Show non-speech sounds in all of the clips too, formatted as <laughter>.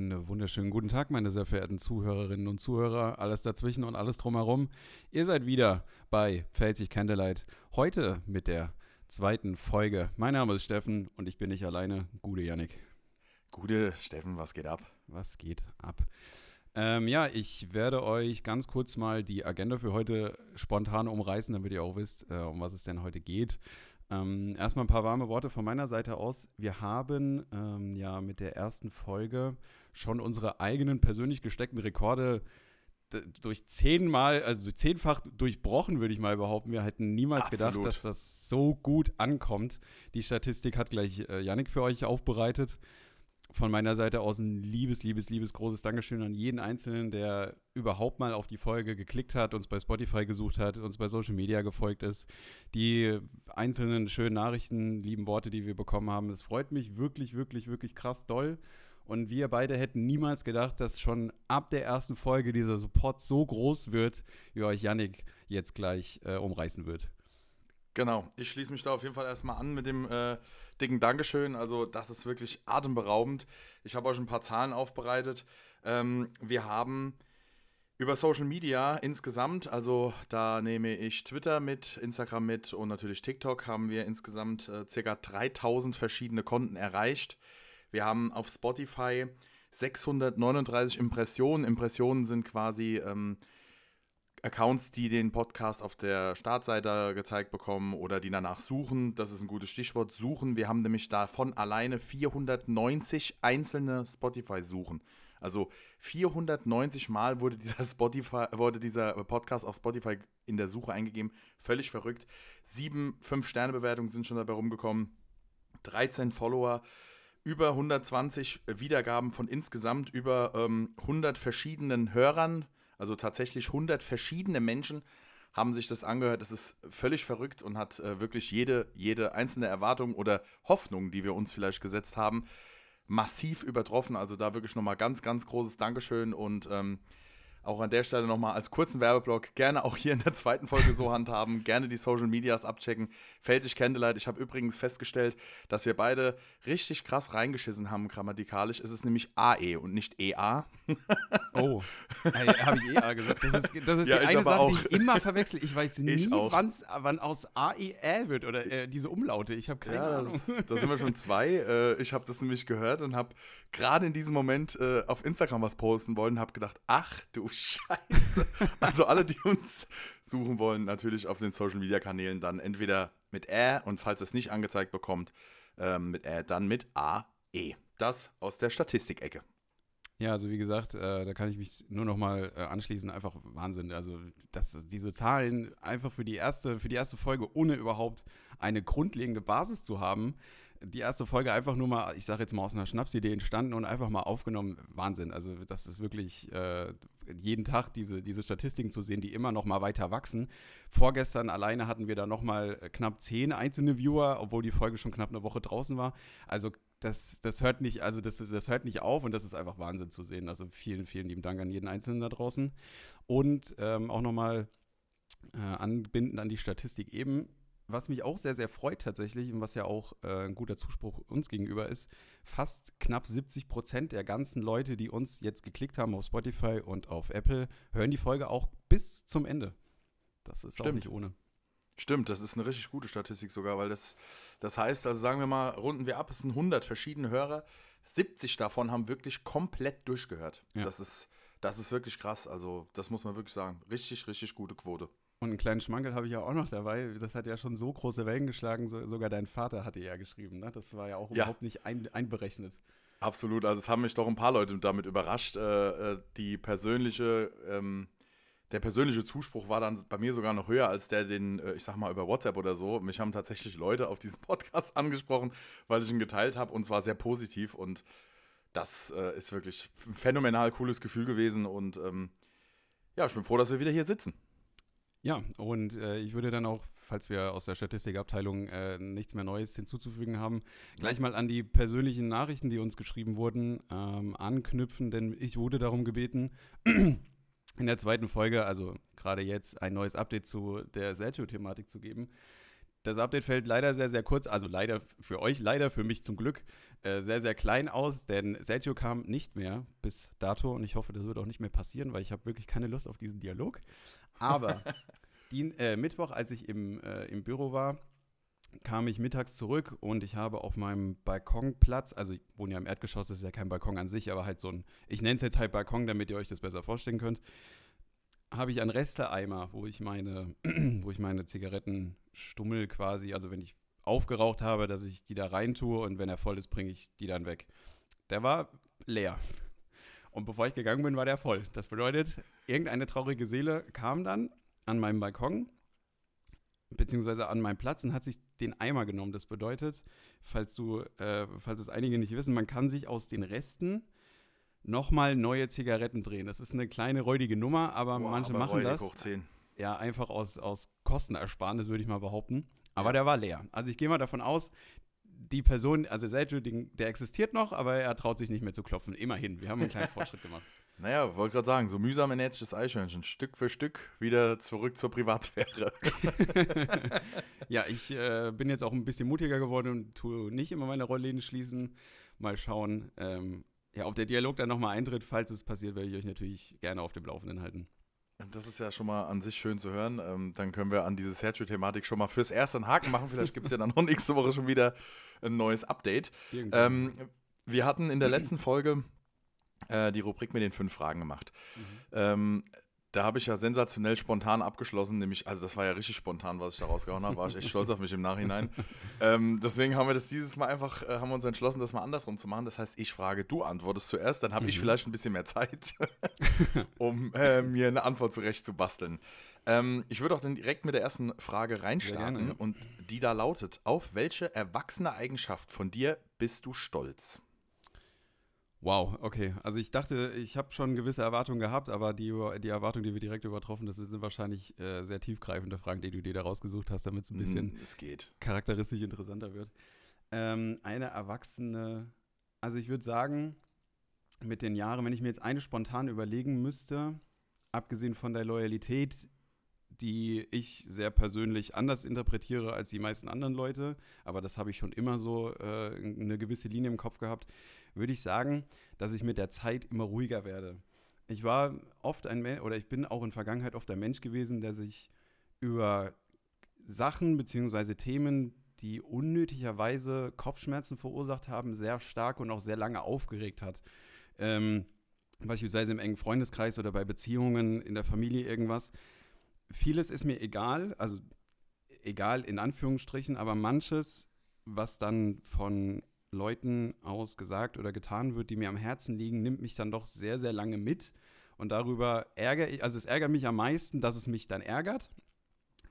Einen wunderschönen guten Tag, meine sehr verehrten Zuhörerinnen und Zuhörer, alles dazwischen und alles drumherum. Ihr seid wieder bei Felsig Candlelight. Heute mit der zweiten Folge. Mein Name ist Steffen und ich bin nicht alleine. Gute Yannick. Gute Steffen, was geht ab? Was geht ab? Ähm, ja, ich werde euch ganz kurz mal die Agenda für heute spontan umreißen, damit ihr auch wisst, äh, um was es denn heute geht. Ähm, erstmal ein paar warme Worte von meiner Seite aus. Wir haben ähm, ja mit der ersten Folge schon unsere eigenen persönlich gesteckten Rekorde durch zehnmal, also zehnfach durchbrochen, würde ich mal behaupten. Wir hätten niemals Absolut. gedacht, dass das so gut ankommt. Die Statistik hat gleich äh, Yannick für euch aufbereitet von meiner Seite aus ein liebes, liebes, liebes großes Dankeschön an jeden Einzelnen, der überhaupt mal auf die Folge geklickt hat, uns bei Spotify gesucht hat, uns bei Social Media gefolgt ist. Die einzelnen schönen Nachrichten, lieben Worte, die wir bekommen haben, das freut mich wirklich, wirklich, wirklich krass doll. Und wir beide hätten niemals gedacht, dass schon ab der ersten Folge dieser Support so groß wird, wie euch Yannick jetzt gleich äh, umreißen wird. Genau, ich schließe mich da auf jeden Fall erstmal an mit dem äh, dicken Dankeschön. Also, das ist wirklich atemberaubend. Ich habe euch ein paar Zahlen aufbereitet. Ähm, wir haben über Social Media insgesamt, also da nehme ich Twitter mit, Instagram mit und natürlich TikTok, haben wir insgesamt äh, ca. 3000 verschiedene Konten erreicht. Wir haben auf Spotify 639 Impressionen. Impressionen sind quasi. Ähm, Accounts, die den Podcast auf der Startseite gezeigt bekommen oder die danach suchen. Das ist ein gutes Stichwort. Suchen. Wir haben nämlich davon alleine 490 einzelne Spotify-Suchen. Also 490 Mal wurde dieser, Spotify, wurde dieser Podcast auf Spotify in der Suche eingegeben. Völlig verrückt. Sieben 5-Sterne-Bewertungen sind schon dabei rumgekommen. 13 Follower über 120 Wiedergaben von insgesamt über ähm, 100 verschiedenen Hörern. Also tatsächlich 100 verschiedene Menschen haben sich das angehört. Das ist völlig verrückt und hat äh, wirklich jede, jede einzelne Erwartung oder Hoffnung, die wir uns vielleicht gesetzt haben, massiv übertroffen. Also da wirklich nochmal ganz, ganz großes Dankeschön und ähm, auch an der Stelle nochmal als kurzen Werbeblock gerne auch hier in der zweiten Folge so <laughs> handhaben. gerne die Social Medias abchecken. Felsig Candlelight. Ich habe übrigens festgestellt, dass wir beide richtig krass reingeschissen haben grammatikalisch. Es ist nämlich AE und nicht EA. oh, habe ich EA gesagt. Das ist, das ist ja, die eine Sache, auch. die ich immer verwechsel. Ich weiß <laughs> nie, ich wann aus AEL wird oder äh, diese Umlaute. Ich habe keine ja, Ahnung. Da sind wir schon zwei. Äh, ich habe das nämlich gehört und habe gerade in diesem Moment äh, auf Instagram was posten wollen und habe gedacht, ach du Scheiße. <laughs> also alle, die uns suchen wollen, natürlich auf den Social Media Kanälen dann entweder mit Ä und falls es nicht angezeigt bekommt, ähm, mit Ä, dann mit AE. Das aus der Statistikecke. Ja, also wie gesagt, äh, da kann ich mich nur noch mal äh, anschließen. Einfach Wahnsinn. Also dass diese Zahlen einfach für die erste, für die erste Folge, ohne überhaupt eine grundlegende Basis zu haben, die erste Folge einfach nur mal, ich sage jetzt mal aus einer Schnapsidee entstanden und einfach mal aufgenommen. Wahnsinn. Also das ist wirklich äh, jeden Tag diese, diese Statistiken zu sehen, die immer noch mal weiter wachsen. Vorgestern alleine hatten wir da noch mal knapp zehn einzelne Viewer, obwohl die Folge schon knapp eine Woche draußen war. Also das, das hört nicht, also das, das hört nicht auf und das ist einfach Wahnsinn zu sehen. Also vielen, vielen lieben Dank an jeden Einzelnen da draußen. Und ähm, auch nochmal äh, anbinden an die Statistik eben was mich auch sehr, sehr freut tatsächlich und was ja auch äh, ein guter Zuspruch uns gegenüber ist, fast knapp 70 Prozent der ganzen Leute, die uns jetzt geklickt haben auf Spotify und auf Apple, hören die Folge auch bis zum Ende. Das ist Stimmt. auch nicht ohne. Stimmt, das ist eine richtig gute Statistik sogar, weil das, das heißt, also sagen wir mal, runden wir ab, es sind 100 verschiedene Hörer, 70 davon haben wirklich komplett durchgehört. Ja. Das, ist, das ist wirklich krass, also das muss man wirklich sagen. Richtig, richtig gute Quote. Und einen kleinen Schmankel habe ich ja auch noch dabei. Das hat ja schon so große Wellen geschlagen, so, sogar dein Vater hatte ja geschrieben. Ne? Das war ja auch ja. überhaupt nicht ein, einberechnet. Absolut, also es haben mich doch ein paar Leute damit überrascht. Äh, äh, die persönliche, ähm, der persönliche Zuspruch war dann bei mir sogar noch höher als der, den, äh, ich sag mal, über WhatsApp oder so. Mich haben tatsächlich Leute auf diesen <laughs> Podcast angesprochen, weil ich ihn geteilt habe und zwar sehr positiv und das äh, ist wirklich ein phänomenal cooles Gefühl gewesen und ähm, ja, ich bin froh, dass wir wieder hier sitzen. Ja, und äh, ich würde dann auch, falls wir aus der Statistikabteilung äh, nichts mehr Neues hinzuzufügen haben, gleich mal an die persönlichen Nachrichten, die uns geschrieben wurden, ähm, anknüpfen, denn ich wurde darum gebeten, <clears throat> in der zweiten Folge, also gerade jetzt, ein neues Update zu der Sergio-Thematik zu geben. Das Update fällt leider sehr, sehr kurz, also leider für euch, leider für mich zum Glück, äh, sehr, sehr klein aus, denn Sergio kam nicht mehr bis dato und ich hoffe, das wird auch nicht mehr passieren, weil ich habe wirklich keine Lust auf diesen Dialog. Aber <laughs> die, äh, Mittwoch, als ich im, äh, im Büro war, kam ich mittags zurück und ich habe auf meinem Balkonplatz, also ich wohne ja im Erdgeschoss, das ist ja kein Balkon an sich, aber halt so ein, ich nenne es jetzt halt Balkon, damit ihr euch das besser vorstellen könnt, habe ich einen Resteeimer, wo ich meine, <clears throat> wo ich meine Zigarettenstummel quasi, also wenn ich aufgeraucht habe, dass ich die da rein tue und wenn er voll ist, bringe ich die dann weg. Der war leer. Und bevor ich gegangen bin, war der voll. Das bedeutet, irgendeine traurige Seele kam dann an meinem Balkon, beziehungsweise an meinem Platz und hat sich den Eimer genommen. Das bedeutet, falls du, äh, falls es einige nicht wissen, man kann sich aus den Resten nochmal neue Zigaretten drehen. Das ist eine kleine räudige Nummer, aber Boah, manche aber machen das. Hoch 10. Ja, einfach aus, aus Kostenersparnis, würde ich mal behaupten. Aber ja. der war leer. Also ich gehe mal davon aus, die Person, also Sergio, der existiert noch, aber er traut sich nicht mehr zu klopfen. Immerhin, wir haben einen kleinen <laughs> Fortschritt gemacht. Naja, wollte gerade sagen, so mühsam ernährt sich das Eichhörnchen. Stück für Stück wieder zurück zur Privatsphäre. <laughs> ja, ich äh, bin jetzt auch ein bisschen mutiger geworden und tue nicht immer meine Rollläden schließen. Mal schauen, ähm, ja, ob der Dialog dann nochmal eintritt. Falls es passiert, werde ich euch natürlich gerne auf dem Laufenden halten. Das ist ja schon mal an sich schön zu hören. Ähm, dann können wir an diese Sergio-Thematik schon mal fürs Erste einen Haken machen. Vielleicht gibt es ja dann noch <laughs> nächste Woche schon wieder ein neues Update. Ähm, wir hatten in der <clears throat> letzten Folge äh, die Rubrik mit den fünf Fragen gemacht. Mhm. Ähm, da habe ich ja sensationell spontan abgeschlossen, nämlich, also das war ja richtig spontan, was ich da rausgehauen habe, war ich echt stolz auf mich im Nachhinein. <laughs> ähm, deswegen haben wir das dieses Mal einfach, äh, haben wir uns entschlossen, das mal andersrum zu machen. Das heißt, ich frage, du antwortest zuerst, dann habe mhm. ich vielleicht ein bisschen mehr Zeit, <laughs> um äh, mir eine Antwort zurecht zu basteln. Ähm, ich würde auch dann direkt mit der ersten Frage reinstarten und die da lautet, auf welche erwachsene Eigenschaft von dir bist du stolz? Wow, okay. Also ich dachte, ich habe schon gewisse Erwartungen gehabt, aber die, die Erwartungen, die wir direkt übertroffen, das sind wahrscheinlich äh, sehr tiefgreifende Fragen, die du dir da rausgesucht hast, damit es ein mm, bisschen mm, charakteristisch interessanter wird. Ähm, eine Erwachsene, also ich würde sagen, mit den Jahren, wenn ich mir jetzt eine spontan überlegen müsste, abgesehen von der Loyalität, die ich sehr persönlich anders interpretiere als die meisten anderen Leute, aber das habe ich schon immer so äh, eine gewisse Linie im Kopf gehabt, würde ich sagen, dass ich mit der Zeit immer ruhiger werde. Ich war oft ein Mensch, oder ich bin auch in Vergangenheit oft ein Mensch gewesen, der sich über Sachen bzw. Themen, die unnötigerweise Kopfschmerzen verursacht haben, sehr stark und auch sehr lange aufgeregt hat. Ähm, beispielsweise im engen Freundeskreis oder bei Beziehungen in der Familie irgendwas. Vieles ist mir egal, also egal in Anführungsstrichen, aber manches, was dann von Leuten aus gesagt oder getan wird, die mir am Herzen liegen, nimmt mich dann doch sehr, sehr lange mit. Und darüber ärgere ich, also es ärgert mich am meisten, dass es mich dann ärgert.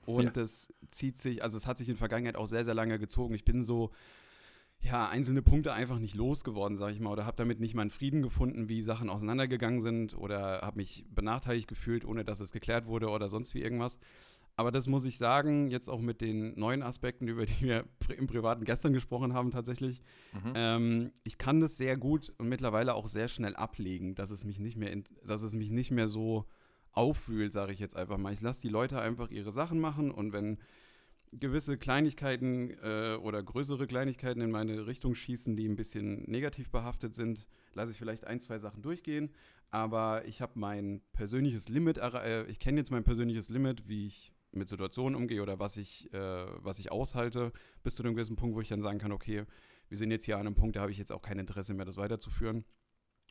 Und ja. das zieht sich, also es hat sich in der Vergangenheit auch sehr, sehr lange gezogen. Ich bin so, ja, einzelne Punkte einfach nicht losgeworden, sage ich mal, oder habe damit nicht meinen Frieden gefunden, wie Sachen auseinandergegangen sind oder habe mich benachteiligt gefühlt, ohne dass es geklärt wurde oder sonst wie irgendwas. Aber das muss ich sagen, jetzt auch mit den neuen Aspekten, über die wir im Privaten gestern gesprochen haben, tatsächlich. Mhm. Ähm, ich kann das sehr gut und mittlerweile auch sehr schnell ablegen, dass es mich nicht mehr, dass es mich nicht mehr so aufwühlt, sage ich jetzt einfach mal. Ich lasse die Leute einfach ihre Sachen machen und wenn gewisse Kleinigkeiten äh, oder größere Kleinigkeiten in meine Richtung schießen, die ein bisschen negativ behaftet sind, lasse ich vielleicht ein, zwei Sachen durchgehen. Aber ich habe mein persönliches Limit, äh, ich kenne jetzt mein persönliches Limit, wie ich mit Situationen umgehe oder was ich, äh, was ich aushalte, bis zu einem gewissen Punkt, wo ich dann sagen kann, okay, wir sind jetzt hier an einem Punkt, da habe ich jetzt auch kein Interesse mehr, das weiterzuführen.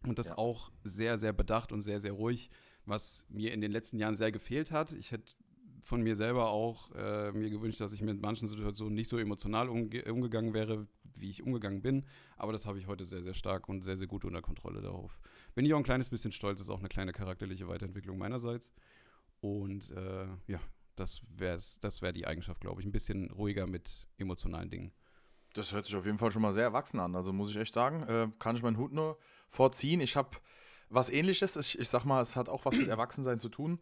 Und das ja. auch sehr, sehr bedacht und sehr, sehr ruhig, was mir in den letzten Jahren sehr gefehlt hat. Ich hätte von mir selber auch äh, mir gewünscht, dass ich mit manchen Situationen nicht so emotional umge umgegangen wäre, wie ich umgegangen bin. Aber das habe ich heute sehr, sehr stark und sehr, sehr gut unter Kontrolle darauf. Bin ich auch ein kleines bisschen stolz, ist auch eine kleine charakterliche Weiterentwicklung meinerseits. Und äh, ja, das wäre das wär die Eigenschaft, glaube ich. Ein bisschen ruhiger mit emotionalen Dingen. Das hört sich auf jeden Fall schon mal sehr erwachsen an. Also muss ich echt sagen, äh, kann ich meinen Hut nur vorziehen. Ich habe was ähnliches. Ich, ich sag mal, es hat auch was mit <clears throat> Erwachsensein zu tun.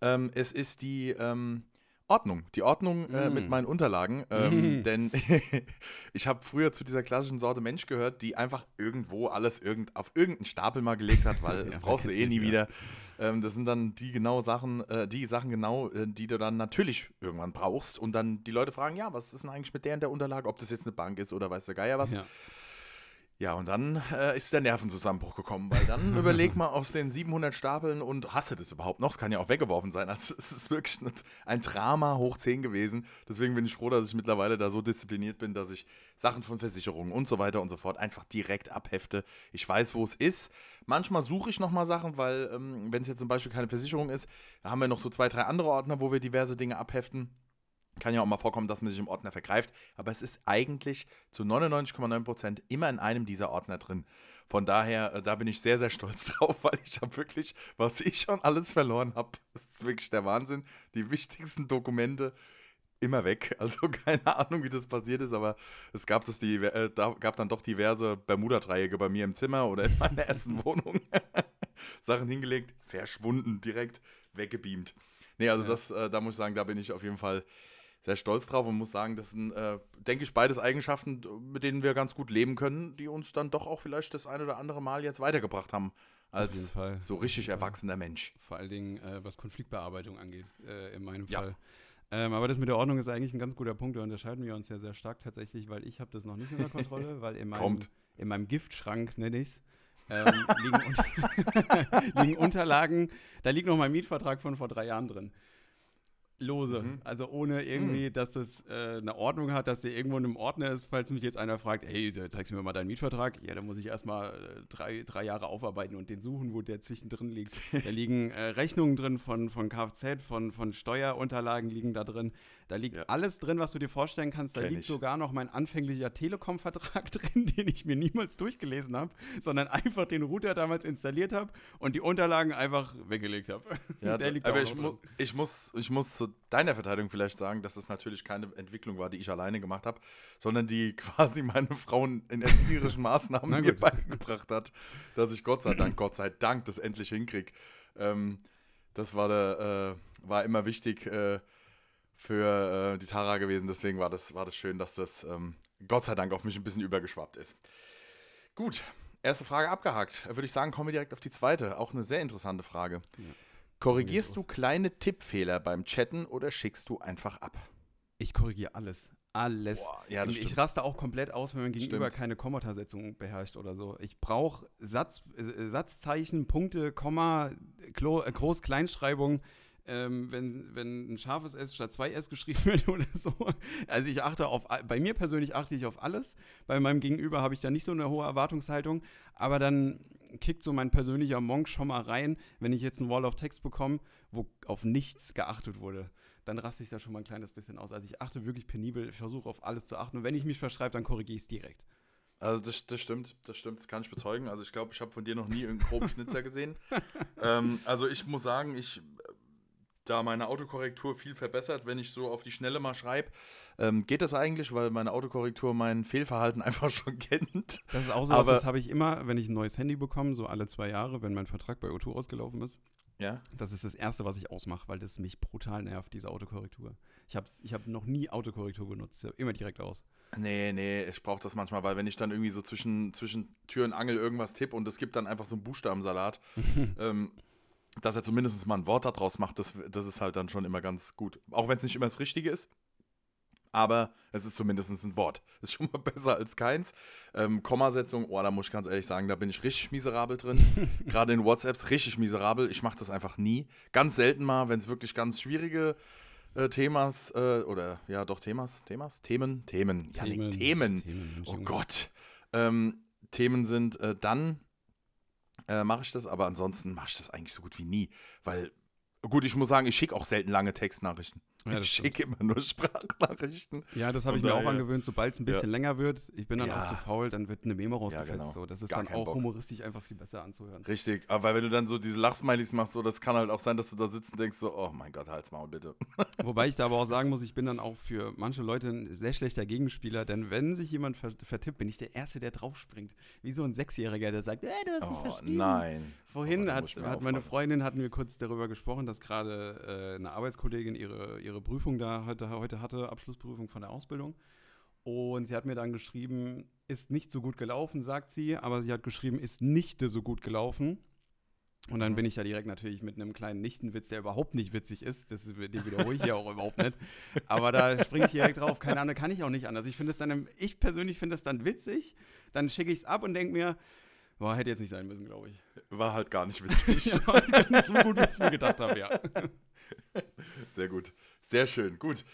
Ähm, es ist die ähm, Ordnung. Die Ordnung äh, Mm. mit meinen Unterlagen. Ähm, Mm. <laughs> Denn <laughs> ich habe früher zu dieser klassischen Sorte Mensch gehört, die einfach irgendwo alles irgend, auf irgendeinen Stapel mal gelegt hat, weil <laughs> das Ja, brauchst du eh nie nicht, wieder. Ähm, das sind dann die genau Sachen, äh, die Sachen genau, äh, die du dann natürlich irgendwann brauchst. Und dann die Leute fragen, ja, was ist denn eigentlich mit der in der Unterlage, ob das jetzt eine Bank ist oder weiß der Geier was. Ja. Ja, und dann äh, ist der Nervenzusammenbruch gekommen, weil dann <laughs> überleg mal aus den 700 Stapeln und hast du das überhaupt noch? Es kann ja auch weggeworfen sein. Also es ist wirklich ein, ein Drama hoch 10 gewesen. Deswegen bin ich froh, dass ich mittlerweile da so diszipliniert bin, dass ich Sachen von Versicherungen und so weiter und so fort einfach direkt abhefte. Ich weiß, wo es ist. Manchmal suche ich nochmal Sachen, weil ähm, wenn es jetzt zum Beispiel keine Versicherung ist, da haben wir noch so zwei, drei andere Ordner, wo wir diverse Dinge abheften. Kann ja auch mal vorkommen, dass man sich im Ordner vergreift, aber es ist eigentlich zu 99,9% immer in einem dieser Ordner drin. Von daher, äh, da bin ich sehr, sehr stolz <laughs> drauf, weil ich habe wirklich, was ich schon alles verloren habe, <laughs> das ist wirklich der Wahnsinn. Die wichtigsten Dokumente immer weg. <laughs> Also keine Ahnung, wie das passiert ist, aber es gab, das die, äh, da gab dann doch diverse Bermuda-Dreiecke bei mir im Zimmer oder in meiner ersten Wohnung. Sachen hingelegt, verschwunden, direkt weggebeamt. Nee, also Ja. das, äh, da muss ich sagen, da bin ich auf jeden Fall sehr stolz drauf und muss sagen, das sind, äh, denke ich, beides Eigenschaften, mit denen wir ganz gut leben können, die uns dann doch auch vielleicht das ein oder andere Mal jetzt weitergebracht haben als so richtig erwachsener Mensch. Vor allen Dingen, äh, was Konfliktbearbeitung angeht, äh, in meinem Ja. Fall. Ähm, aber das mit der Ordnung ist eigentlich ein ganz guter Punkt. Da unterscheiden wir uns ja sehr stark tatsächlich, weil ich habe das noch nicht unter Kontrolle, <laughs> weil in meinem, Kommt. in meinem Giftschrank, nenne ich es, ähm, liegen, un <laughs> liegen Unterlagen, da liegt noch mein Mietvertrag von vor drei Jahren drin. Lose. Mhm. Also ohne irgendwie, dass es äh, eine Ordnung hat, dass der irgendwo in einem Ordner ist, falls mich jetzt einer fragt, hey, zeigst du mir mal deinen Mietvertrag? Ja, dann muss ich erstmal äh, drei, drei Jahre aufarbeiten und den suchen, wo der zwischendrin liegt. <laughs> Da liegen äh, Rechnungen drin von, von Kfz, von, von Steuerunterlagen liegen da drin. Da liegt Ja. alles drin, was du dir vorstellen kannst. Da Kenn liegt ich. sogar noch mein anfänglicher Telekom-Vertrag <laughs> drin, den ich mir niemals durchgelesen habe, sondern einfach den Router damals installiert habe und die Unterlagen einfach weggelegt habe. <laughs> Ja, Der liegt aber auch ich, noch mu ich, muss, ich muss zu deiner Verteidigung vielleicht sagen, dass es natürlich keine Entwicklung war, die ich alleine gemacht habe, sondern die <laughs> quasi meine Frau in erzieherischen Maßnahmen Na mir beigebracht hat, dass ich Gott sei Dank, Gott sei Dank das endlich hinkriege. Ähm, das war, der, äh, war immer wichtig äh, für äh, die Tara gewesen, deswegen war das, war das schön, dass das ähm, Gott sei Dank auf mich ein bisschen übergeschwappt ist. Gut, erste Frage abgehakt. Würde ich sagen, kommen wir direkt auf die zweite. Auch eine sehr interessante Frage. Ja. Korrigierst du kleine Tippfehler beim Chatten oder schickst du einfach ab? Ich korrigiere alles. Alles. Boah, ja, ich stimmt. raste auch komplett aus, wenn mein Gegenüber Stimmt. keine Kommatasetzung beherrscht oder so. Ich brauche Satz, äh, Satzzeichen, Punkte, Komma, Klo, äh, Groß-Kleinschreibung. Ähm, wenn, wenn ein scharfes S statt zwei S geschrieben <laughs> wird oder so. Also ich achte auf, bei mir persönlich achte ich auf alles. Bei meinem Gegenüber habe ich da nicht so eine hohe Erwartungshaltung. Aber dann kickt so mein persönlicher Monk schon mal rein, wenn ich jetzt ein Wall of Text bekomme, wo auf nichts geachtet wurde dann raste ich da schon mal ein kleines bisschen aus. Also ich achte wirklich penibel, ich versuche auf alles zu achten. Und wenn ich mich verschreibe, dann korrigiere ich es direkt. Also das, das stimmt, das stimmt, das kann ich bezeugen. Also ich glaube, ich habe von dir noch nie einen groben Schnitzer gesehen. <laughs> ähm, also ich muss sagen, ich, da meine Autokorrektur viel verbessert, wenn ich so auf die Schnelle mal schreibe, ähm, geht das eigentlich, weil meine Autokorrektur mein Fehlverhalten <laughs> einfach schon kennt. Das ist auch so, das habe ich immer, wenn ich ein neues Handy bekomme, so alle zwei Jahre, wenn mein Vertrag bei O2 ausgelaufen ist. Ja, Das ist das Erste, was ich ausmache, weil das mich brutal nervt, diese Autokorrektur. Ich habe ich hab noch nie Autokorrektur hab immer direkt aus. Nee, nee, ich brauche das manchmal, weil wenn ich dann irgendwie so zwischen, zwischen Tür und Angel irgendwas tippe und es gibt dann einfach so einen Buchstabensalat, <laughs> ähm, dass er zumindest mal ein Wort daraus macht, das, das ist halt dann schon immer ganz gut. Auch wenn es nicht immer das Richtige ist. Aber es ist zumindest ein Wort. <laughs> Ist schon mal besser als keins. Ähm, Kommasetzung, oh, da muss ich ganz ehrlich sagen, da bin ich richtig miserabel drin. <laughs> Gerade in WhatsApps richtig miserabel. Ich mache das einfach nie. Ganz selten mal, wenn es wirklich ganz schwierige äh, Themas äh, oder ja doch Themas, Themas, Themen, Themen, Janik, Themen. Themen Mensch, Oh. Gott. Ähm, Themen sind, äh, dann äh, mache ich das, aber ansonsten mache ich das eigentlich so gut wie nie. Weil, gut, ich muss sagen, ich schicke auch selten lange Textnachrichten. Ja, das ich schicke immer nur Sprachnachrichten. Ja, das habe ich mir auch daher- angewöhnt, sobald es ein bisschen länger wird. Ich bin dann Ja. auch zu faul, dann wird eine Memo rausgefetzt. genau. so. Das ist Gar dann auch Bock. humoristisch einfach viel besser anzuhören. Richtig, aber weil wenn du dann so diese Lachsmilies machst, so, das kann halt auch sein, dass du da sitzt und denkst so, oh mein Gott, halt's Maul bitte. <laughs> Wobei ich da aber auch sagen muss, ich bin dann auch für manche Leute ein sehr schlechter Gegenspieler, denn wenn sich jemand ver vertippt, bin ich der Erste, der draufspringt. Wie so ein Sechsjähriger, der sagt, äh, du hast Oh verschrieben. nein. vorhin hat, hat meine Freundin, hatten wir kurz darüber gesprochen, dass gerade äh, eine Arbeitskollegin ihre, ihre Prüfung da heute, heute hatte, Abschlussprüfung von der Ausbildung. Und sie hat mir dann geschrieben, ist nicht so gut gelaufen, sagt sie, aber sie hat geschrieben, ist nicht so gut gelaufen. Und dann mhm. bin ich da direkt natürlich mit einem kleinen Nichtenwitz, der überhaupt nicht witzig ist. Das, den wiederhole ich hier auch überhaupt nicht. Aber da springe ich direkt drauf. Keine Ahnung, kann ich auch nicht anders. Ich finde es dann, ich persönlich finde es dann witzig. Dann schicke ich es ab und denke mir, boah, hätte jetzt nicht sein müssen, glaube ich. War halt gar nicht witzig. <laughs> ja, so gut, wie ich es mir gedacht habe, ja. Sehr gut. Sehr schön. Gut.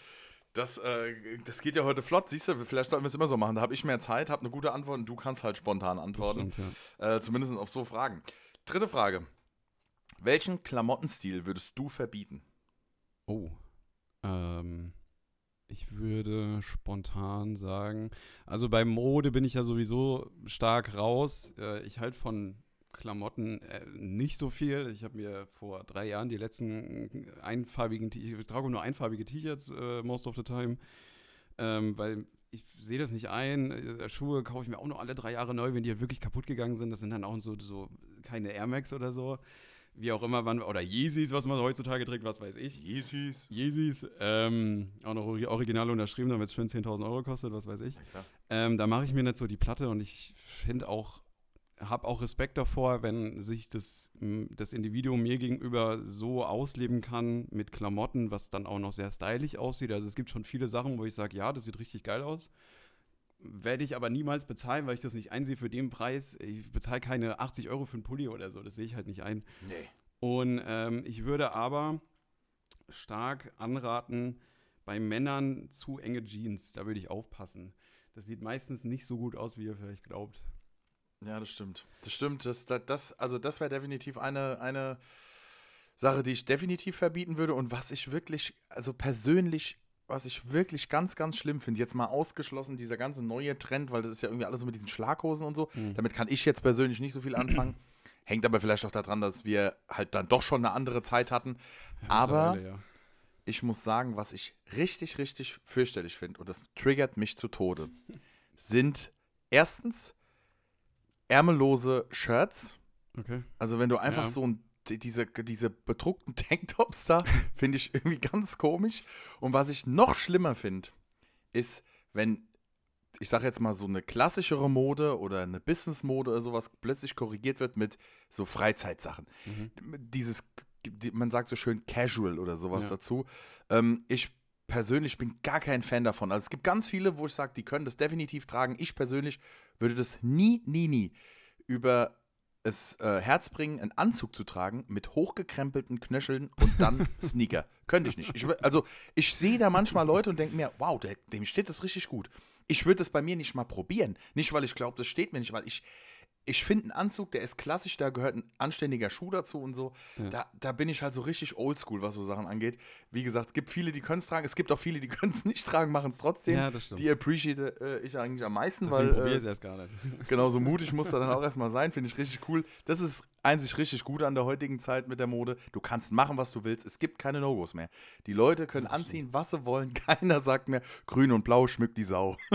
Das, äh, das geht ja heute flott, siehst du, vielleicht sollten wir es immer so machen. Da habe ich mehr Zeit, habe eine gute Antwort und du kannst halt spontan antworten. Stimmt, ja. äh, zumindest auf so Fragen. Dritte Frage. Welchen Klamottenstil würdest du verbieten? Oh. Ähm, ich würde spontan sagen, also bei Mode bin ich ja sowieso stark raus. Äh, ich halte von Klamotten äh, nicht so viel. Ich habe mir vor drei Jahren die letzten einfarbigen, ich trage nur einfarbige T-Shirts äh, most of the time, ähm, weil ich sehe das nicht ein. Äh, Schuhe kaufe ich mir auch nur alle drei Jahre neu, wenn die halt wirklich kaputt gegangen sind. Das sind dann auch so, so keine Air Max oder so wie auch immer, wann, oder Yeezys, was man heutzutage trägt, was weiß ich. Yeezys. Yeezys, ähm, auch noch original unterschrieben, damit es schön 10.000 Euro kostet, was weiß ich. Ähm, da mache ich mir nicht so die Platte und ich finde auch, habe auch Respekt davor, wenn sich das, das Individuum mir gegenüber so ausleben kann mit Klamotten, was dann auch noch sehr stylisch aussieht. Also es gibt schon viele Sachen, wo ich sage, ja, das sieht richtig geil aus werde ich aber niemals bezahlen, weil ich das nicht einsehe für den Preis. Ich bezahle keine 80 Euro für einen Pulli oder so, das sehe ich halt nicht ein. Nee. Und ähm, ich würde aber stark anraten, bei Männern zu enge Jeans, da würde ich aufpassen. Das sieht meistens nicht so gut aus, wie ihr vielleicht glaubt. Ja, das stimmt. Das stimmt. Das, das, also das wäre definitiv eine, eine Sache, die ich definitiv verbieten würde und was ich wirklich, also persönlich was ich wirklich ganz, ganz schlimm finde, jetzt mal ausgeschlossen, dieser ganze neue Trend, weil das ist ja irgendwie alles so mit diesen Schlaghosen und so. Mhm. Damit kann ich jetzt persönlich nicht so viel anfangen. <clears throat> Hängt aber vielleicht auch daran, dass wir halt dann doch schon eine andere Zeit hatten. Ja, aber ja. ich muss sagen, was ich richtig, richtig fürchterlich finde, und das triggert mich zu Tode, <laughs> sind erstens ärmellose Shirts. Okay. Also wenn du einfach ja. so ein diese, diese bedruckten <laughs> Tanktops da finde ich irgendwie ganz komisch. Und was ich noch schlimmer finde, ist, wenn, ich sage jetzt mal, so eine klassischere Mode oder eine Business-Mode oder sowas plötzlich korrigiert wird mit so Freizeitsachen. Mhm. Dieses, man sagt so schön casual oder sowas ja. dazu. Ähm, ich persönlich bin gar kein Fan davon. Also es gibt ganz viele, wo ich sage, die können das definitiv tragen. Ich persönlich würde das nie, nie, nie über es äh, Herz bringen, einen Anzug zu tragen mit hochgekrempelten Knöcheln und dann <laughs> Sneaker. Könnte ich nicht. Ich, also, ich sehe da manchmal Leute und denke mir, wow, der, dem steht das richtig gut. Ich würde das bei mir nicht mal probieren. Nicht, weil ich glaube, das steht mir nicht, weil ich, ich finde einen Anzug, der ist klassisch, da gehört ein anständiger Schuh dazu und so. Ja. Da, da bin ich halt so richtig oldschool, was so Sachen angeht. Wie gesagt, es gibt viele, die können es tragen, es gibt auch viele, die <laughs> können es nicht tragen, machen es trotzdem. Ja, das stimmt. Die appreciate äh, ich eigentlich am meisten, Deswegen weil. Probier es äh, erst gar nicht. Genau, so mutig muss er dann auch erstmal sein, finde ich richtig cool. Das ist einzig richtig gut an der heutigen Zeit mit der Mode. Du kannst machen, was du willst. Es gibt keine No-Gos mehr. Die Leute können anziehen, was sie wollen. <laughs> Keiner sagt mehr, grün und blau schmückt die Sau. <laughs>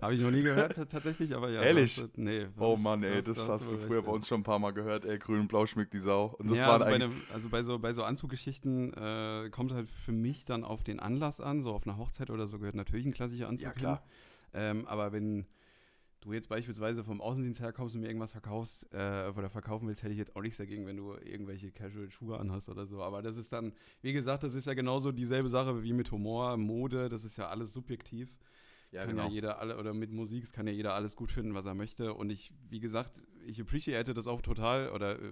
Habe ich noch nie gehört, tatsächlich, aber ja. Ehrlich? Das, nee. Oh Mann, ey, das, das hast du früher recht, bei uns schon ein paar Mal gehört, ey, grün und blau schmückt die Sau. Und das ja, also, bei ne, also bei so, bei so Anzuggeschichten äh, kommt halt für mich dann auf den Anlass an, so auf einer Hochzeit oder so gehört natürlich ein klassischer Anzug. Ja, klar. Ähm, aber wenn du jetzt beispielsweise vom Außendienst herkommst und mir irgendwas verkaufst äh, oder verkaufen willst, hätte ich jetzt auch nichts dagegen, wenn du irgendwelche Casual-Schuhe anhast oder so. Aber das ist dann, wie gesagt, das ist ja genauso dieselbe Sache wie mit Humor, Mode, das ist ja alles subjektiv. Ja, kann genau. ja jeder alle, oder mit Musik kann ja jeder alles gut finden, was er möchte. Und ich, wie gesagt, ich appreciate das auch total oder äh,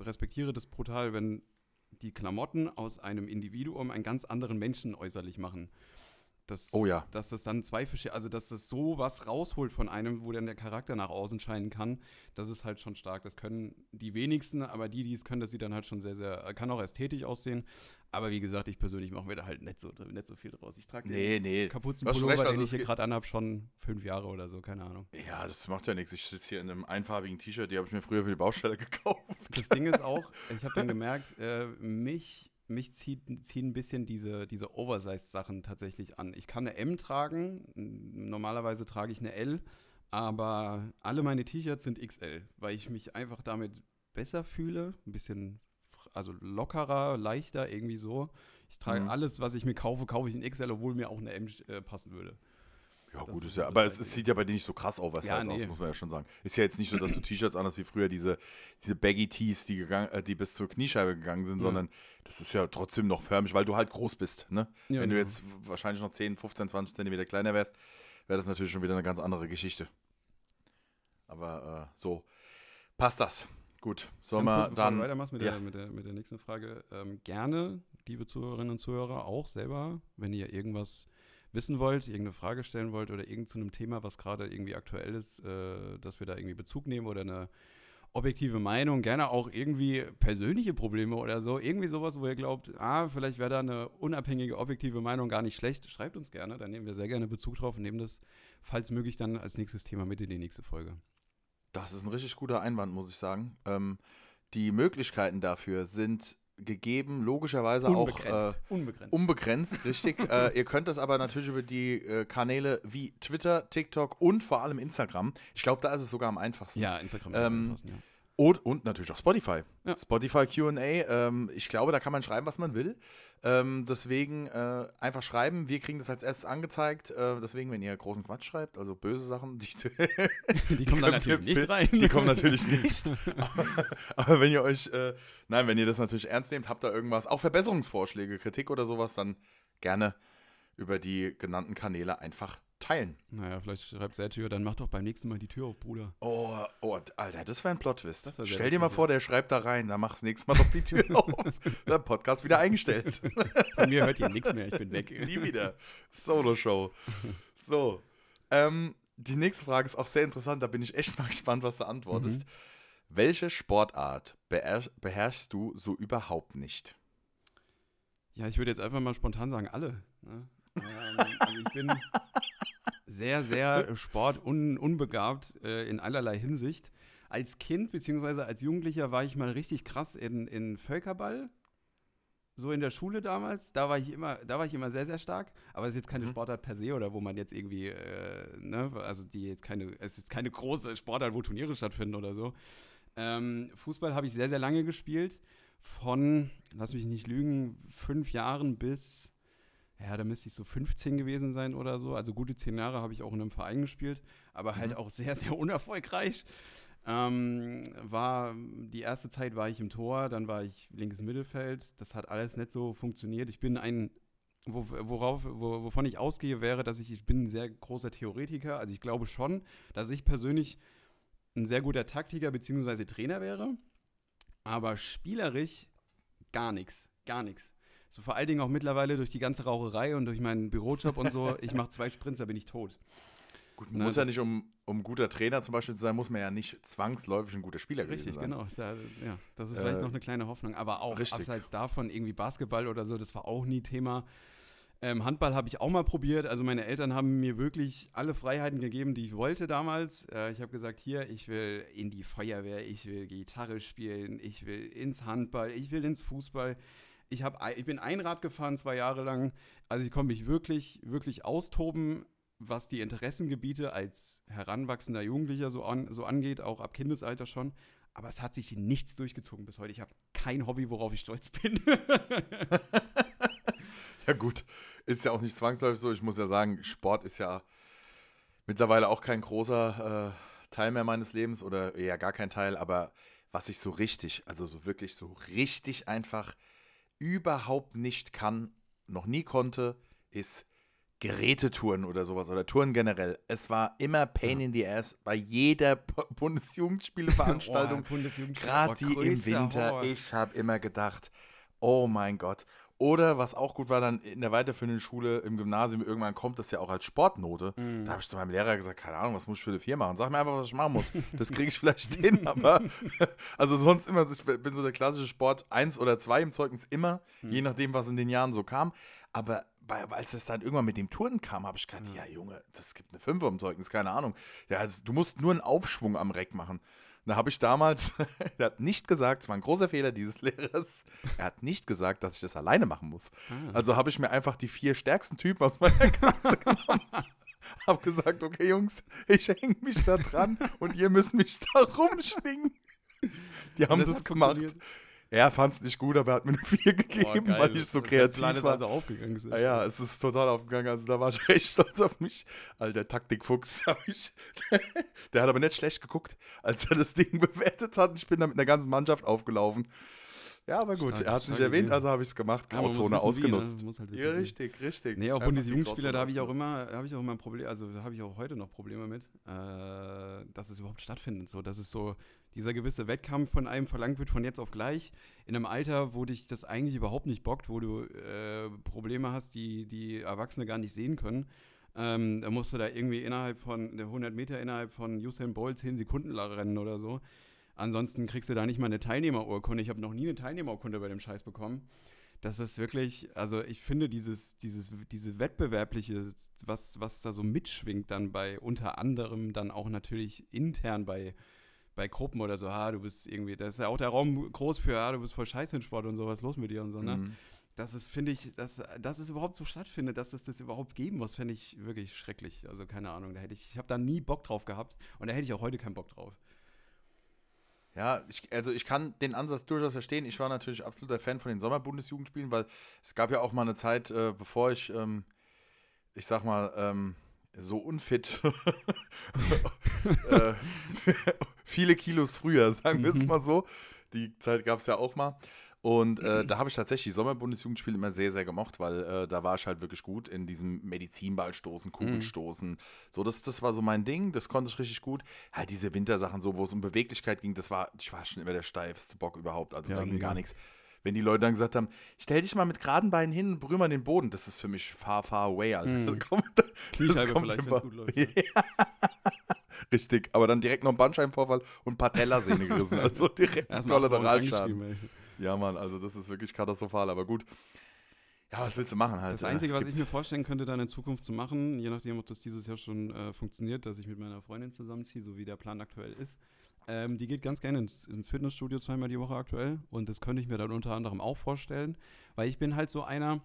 respektiere das brutal, wenn die Klamotten aus einem Individuum einen ganz anderen Menschen äußerlich machen. Dass, oh ja. Dass das dann zwei verschiedene, also dass das so was rausholt von einem, wo dann der Charakter nach außen scheinen kann, das ist halt schon stark. Das können die wenigsten, aber die, die es können, das sieht dann halt schon sehr, sehr, kann auch ästhetisch aussehen. Aber wie gesagt, ich persönlich mache mir da halt nicht so, nicht so viel draus. Ich trage nee, nee. Kapuzenpullover, recht, also den ich hier gerade anhabe, schon fünf Jahre oder so, keine Ahnung. Ja, das macht ja nichts. Ich sitze hier in einem einfarbigen T-Shirt, die habe ich mir früher für die Baustelle <laughs> gekauft. Das Ding ist auch, ich habe dann gemerkt, äh, mich, mich zieht, ziehen ein bisschen diese, diese Oversized-Sachen tatsächlich an. Ich kann eine M tragen, normalerweise trage ich eine L Aber alle meine T-Shirts sind XL, weil ich mich einfach damit besser fühle. Ein bisschen, also lockerer, leichter, irgendwie so. Ich trage Mhm. alles, was ich mir kaufe, kaufe ich in XL, obwohl mir auch eine M äh, passen würde. Ja, gut, ist ja, aber es, es sieht ja bei dir nicht so krass Oversize Ja, nee. aus, muss man ja schon sagen. Ist ja jetzt nicht so, dass du T-Shirts anhast wie früher diese, diese Baggy-Tees, die, gegangen- äh, die bis zur Kniescheibe gegangen sind, Ja. sondern das ist ja trotzdem noch förmig, weil du halt groß bist. Ne? Ja, Wenn du genau. jetzt wahrscheinlich noch 10, 15, 20 Zentimeter kleiner wärst, wäre das natürlich schon wieder eine ganz andere Geschichte. Aber äh, so passt das. Gut, sollen wir dann. du weitermachst mit, ja. der, mit, der, mit der nächsten Frage. Ähm, gerne, liebe Zuhörerinnen und Zuhörer, auch selber, wenn ihr irgendwas wissen wollt, irgendeine Frage stellen wollt oder irgend zu einem Thema, was gerade irgendwie aktuell ist, äh, dass wir da irgendwie Bezug nehmen oder eine objektive Meinung, gerne auch irgendwie persönliche Probleme oder so, irgendwie sowas, wo ihr glaubt, ah, vielleicht wäre da eine unabhängige, objektive Meinung gar nicht schlecht, schreibt uns gerne, dann nehmen wir sehr gerne Bezug drauf und nehmen das, falls möglich, dann als nächstes Thema mit in die nächste Folge. Das ist ein richtig guter Einwand, muss ich sagen. Ähm, die Möglichkeiten dafür sind gegeben, logischerweise auch. Äh, unbegrenzt. Unbegrenzt, richtig. <laughs> äh, ihr könnt das aber natürlich über die äh, Kanäle wie Twitter, TikTok und vor allem Instagram. Ich glaube, da ist es sogar am einfachsten. ja, Instagram Ähm, am einfachsten, ja. Und, und natürlich auch Spotify. Ja. Spotify QA. Ähm, ich glaube, da kann man schreiben, was man will. Ähm, deswegen äh, einfach schreiben. Wir kriegen das als erstes angezeigt. Äh, deswegen, wenn ihr großen Quatsch schreibt, also böse Sachen, die, <laughs> Die kommen da könnt ihr natürlich nicht rein. Die kommen natürlich <laughs> nicht. aber, aber wenn ihr euch, äh, nein, wenn ihr das natürlich ernst nehmt, habt da irgendwas, auch Verbesserungsvorschläge, Kritik oder sowas, dann gerne über die genannten Kanäle einfach teilen. Naja, vielleicht schreibt Sergio, dann mach doch beim nächsten Mal die Tür auf, Bruder. Oh, oh Alter, das wäre ein Plot-Twist. Das wär Stell dir mal vor, der schreibt da rein, dann machst du nächstes Mal doch die Tür <laughs> auf. Der Podcast wieder eingestellt. Von mir hört ihr nichts mehr, ich bin weg. Nie wieder. Solo-Show. So. Ähm, die nächste Frage ist auch sehr interessant, da bin ich echt <laughs> mal gespannt, was du antwortest. Mhm. Welche Sportart beherrsch, beherrschst du so überhaupt nicht? Ja, ich würde jetzt einfach mal spontan sagen, alle. Ne? Ähm, also ich bin sehr, sehr sportunbegabt äh, in allerlei Hinsicht. Als Kind bzw. als Jugendlicher war ich mal richtig krass in, in Völkerball. So in der Schule damals, da war ich immer, da war ich immer sehr, sehr stark. Aber es ist jetzt keine Mhm. Sportart per se oder wo man jetzt irgendwie, äh, ne, also die jetzt keine, es ist keine große Sportart, wo Turniere stattfinden oder so. Ähm, Fußball habe ich sehr, sehr lange gespielt. Von, lass mich nicht lügen, fünf Jahren bis, ja, da müsste ich so 15 gewesen sein oder so. Also gute zehn Jahre habe ich auch in einem Verein gespielt, aber halt Mhm. auch sehr, sehr unerfolgreich. Ähm, war, die erste Zeit war ich im Tor, dann war ich linkes Mittelfeld. Das hat alles nicht so funktioniert. Ich bin ein, wo, worauf, wo, wovon ich ausgehe, wäre, dass ich, ich bin ein sehr großer Theoretiker. Also ich glaube schon, dass ich persönlich ein sehr guter Taktiker bzw. Trainer wäre. Aber spielerisch gar nichts. Gar nichts. So vor allen Dingen auch mittlerweile durch die ganze Raucherei und durch meinen Bürojob und so. Ich mache zwei Sprints, da bin ich tot. Gut, man Na, muss ja nicht, um, um guter Trainer zum Beispiel zu sein, muss man ja nicht zwangsläufig ein guter Spieler Richtig, sein. genau. Da, ja, das ist vielleicht Äh, noch eine kleine Hoffnung. Aber auch richtig. abseits davon, irgendwie Basketball oder so, das war auch nie Thema. Ähm, Handball habe ich auch mal probiert. Also meine Eltern haben mir wirklich alle Freiheiten gegeben, die ich wollte damals. Äh, ich habe gesagt, hier, ich will in die Feuerwehr, ich will Gitarre spielen, ich will ins Handball, ich will ins Fußball. Ich, hab, ich bin Einrad gefahren zwei Jahre lang. Also ich konnte mich wirklich, wirklich austoben, was die Interessengebiete als heranwachsender Jugendlicher so, an, so angeht, auch ab Kindesalter schon. Aber es hat sich nichts durchgezogen bis heute. Ich habe kein Hobby, worauf ich stolz bin. <laughs> Ja, gut. Ist ja auch nicht zwangsläufig so. Ich muss ja sagen, Sport ist ja mittlerweile auch kein großer äh, Teil mehr meines Lebens oder eher gar kein Teil. Aber was ich so richtig, also so wirklich so richtig einfach überhaupt nicht kann, noch nie konnte, ist Gerätetouren oder sowas oder Touren generell. Es war immer Pain Ja. in the Ass bei jeder Bu- Bundesjugendspieleveranstaltung. Boah, Bundesjugend- Gerade die im Winter, Horror. ich habe immer gedacht, oh mein Gott. Oder was auch gut war, dann in der weiterführenden Schule im Gymnasium, irgendwann kommt das ja auch als Sportnote. Mhm. Da habe ich zu meinem Lehrer gesagt, keine Ahnung, was muss ich für eine vier machen? Sag mir einfach, was ich machen muss. Das kriege ich vielleicht <laughs> hin, aber <laughs> also sonst immer, ich bin so der klassische Sport, eins oder zwei im Zeugnis immer, Mhm. je nachdem, was in den Jahren so kam. Aber bei, als es dann irgendwann mit dem Turnen kam, habe ich gedacht, ja Junge, das gibt eine 5 im Zeugnis, keine Ahnung. Ja, also, du musst nur einen Aufschwung am Reck machen. Da habe ich damals, <laughs> er hat nicht gesagt, es war ein großer Fehler dieses <laughs> Lehrers, er hat nicht gesagt, dass ich das alleine machen muss. Ah. Also habe ich mir einfach die vier stärksten Typen aus meiner <laughs> Klasse genommen. Habe gesagt, okay Jungs, ich hänge mich da dran und ihr müsst mich da rumschwingen. Die haben das das, gemacht. Er fand es nicht gut, aber er hat mir eine 4 <laughs> gegeben, Boah, weil ich so kreativ Plan ist war. also aufgegangen. Ah ja, es ist total aufgegangen. Also da war ich <laughs> recht stolz auf mich. Alter, Taktikfuchs. <laughs> hab ich. Der hat aber nicht schlecht geguckt, als er das Ding bewertet hat. Ich bin da mit einer ganzen Mannschaft aufgelaufen. Ja, aber gut, Stark, er hat es nicht erwähnt, Idee. also habe ich es gemacht. Grauzone ne? ausgenutzt. Man muss halt Ja, richtig, richtig. Nee, auch Bundesjugendspieler, da habe ich auch immer, habe ich auch immer ein Problem, also da habe ich auch heute noch Probleme mit, äh, dass es überhaupt stattfindet. So, dass es so dieser gewisse Wettkampf von einem verlangt wird von jetzt auf gleich, in einem Alter, wo dich das eigentlich überhaupt nicht bockt, wo du äh, Probleme hast, die die Erwachsene gar nicht sehen können. Ähm, da musst du da irgendwie innerhalb von der 100 Meter innerhalb von Usain Bolt 10 Sekunden rennen oder so. Ansonsten kriegst du da nicht mal eine Teilnehmerurkunde. Ich habe noch nie eine Teilnehmerurkunde bei dem Scheiß bekommen. Das ist wirklich, also ich finde dieses, dieses, diese wettbewerbliche, was, was da so mitschwingt dann bei unter anderem dann auch natürlich intern bei, bei Gruppen oder so, ha, du bist irgendwie, da ist ja auch der Raum groß für, ah, du bist voll scheiße in Sport und so, was ist los mit dir und so, ne? Mhm. Das ist, finde ich, dass, dass es überhaupt so stattfindet, dass es das überhaupt geben muss, finde ich wirklich schrecklich. Also keine Ahnung, da hätte ich, ich habe da nie Bock drauf gehabt und da hätte ich auch heute keinen Bock drauf. Ja, ich, also ich kann den Ansatz durchaus verstehen. Ich war natürlich absoluter Fan von den Sommerbundesjugendspielen, weil es gab ja auch mal eine Zeit, äh, bevor ich, ähm, ich sag mal, ähm, so unfit, <laughs> äh, <laughs> viele Kilos früher, sagen wir es Mhm. mal so. Die Zeit gab es ja auch mal. Und äh, da habe ich tatsächlich die Sommerbundesjugendspiele immer sehr, sehr gemocht, weil äh, da war ich halt wirklich gut in diesem Medizinballstoßen, Kugelstoßen. So, das, das war so mein Ding, das konnte ich richtig gut. Halt diese Wintersachen, so, wo es um Beweglichkeit ging, das war, ich war schon immer der steifste Bock überhaupt. Also Ja, da ging mega. gar nichts. Wenn die Leute dann gesagt haben, stell dich mal mit geraden Beinen hin und berühr mal den Boden, das ist für mich far, far away, Alter. Mhm. Das kommt, <laughs> das kommt vielleicht, immer- gut läuft. <laughs> Ja. Richtig, aber dann direkt noch ein Bandscheibenvorfall und Patellasehne gerissen. <laughs> Also direkt ein Erstmal Kollateralschaden. Ja, Mann, also das ist wirklich katastrophal, aber gut. Ja, was willst du machen halt? Das äh, Einzige, was ich mir vorstellen könnte, dann in Zukunft zu machen, je nachdem, ob das dieses Jahr schon äh, funktioniert, dass ich mit meiner Freundin zusammenziehe, so wie der Plan aktuell ist. Ähm, die geht ganz gerne ins, ins Fitnessstudio zweimal die Woche aktuell und das könnte ich mir dann unter anderem auch vorstellen, weil ich bin halt so einer,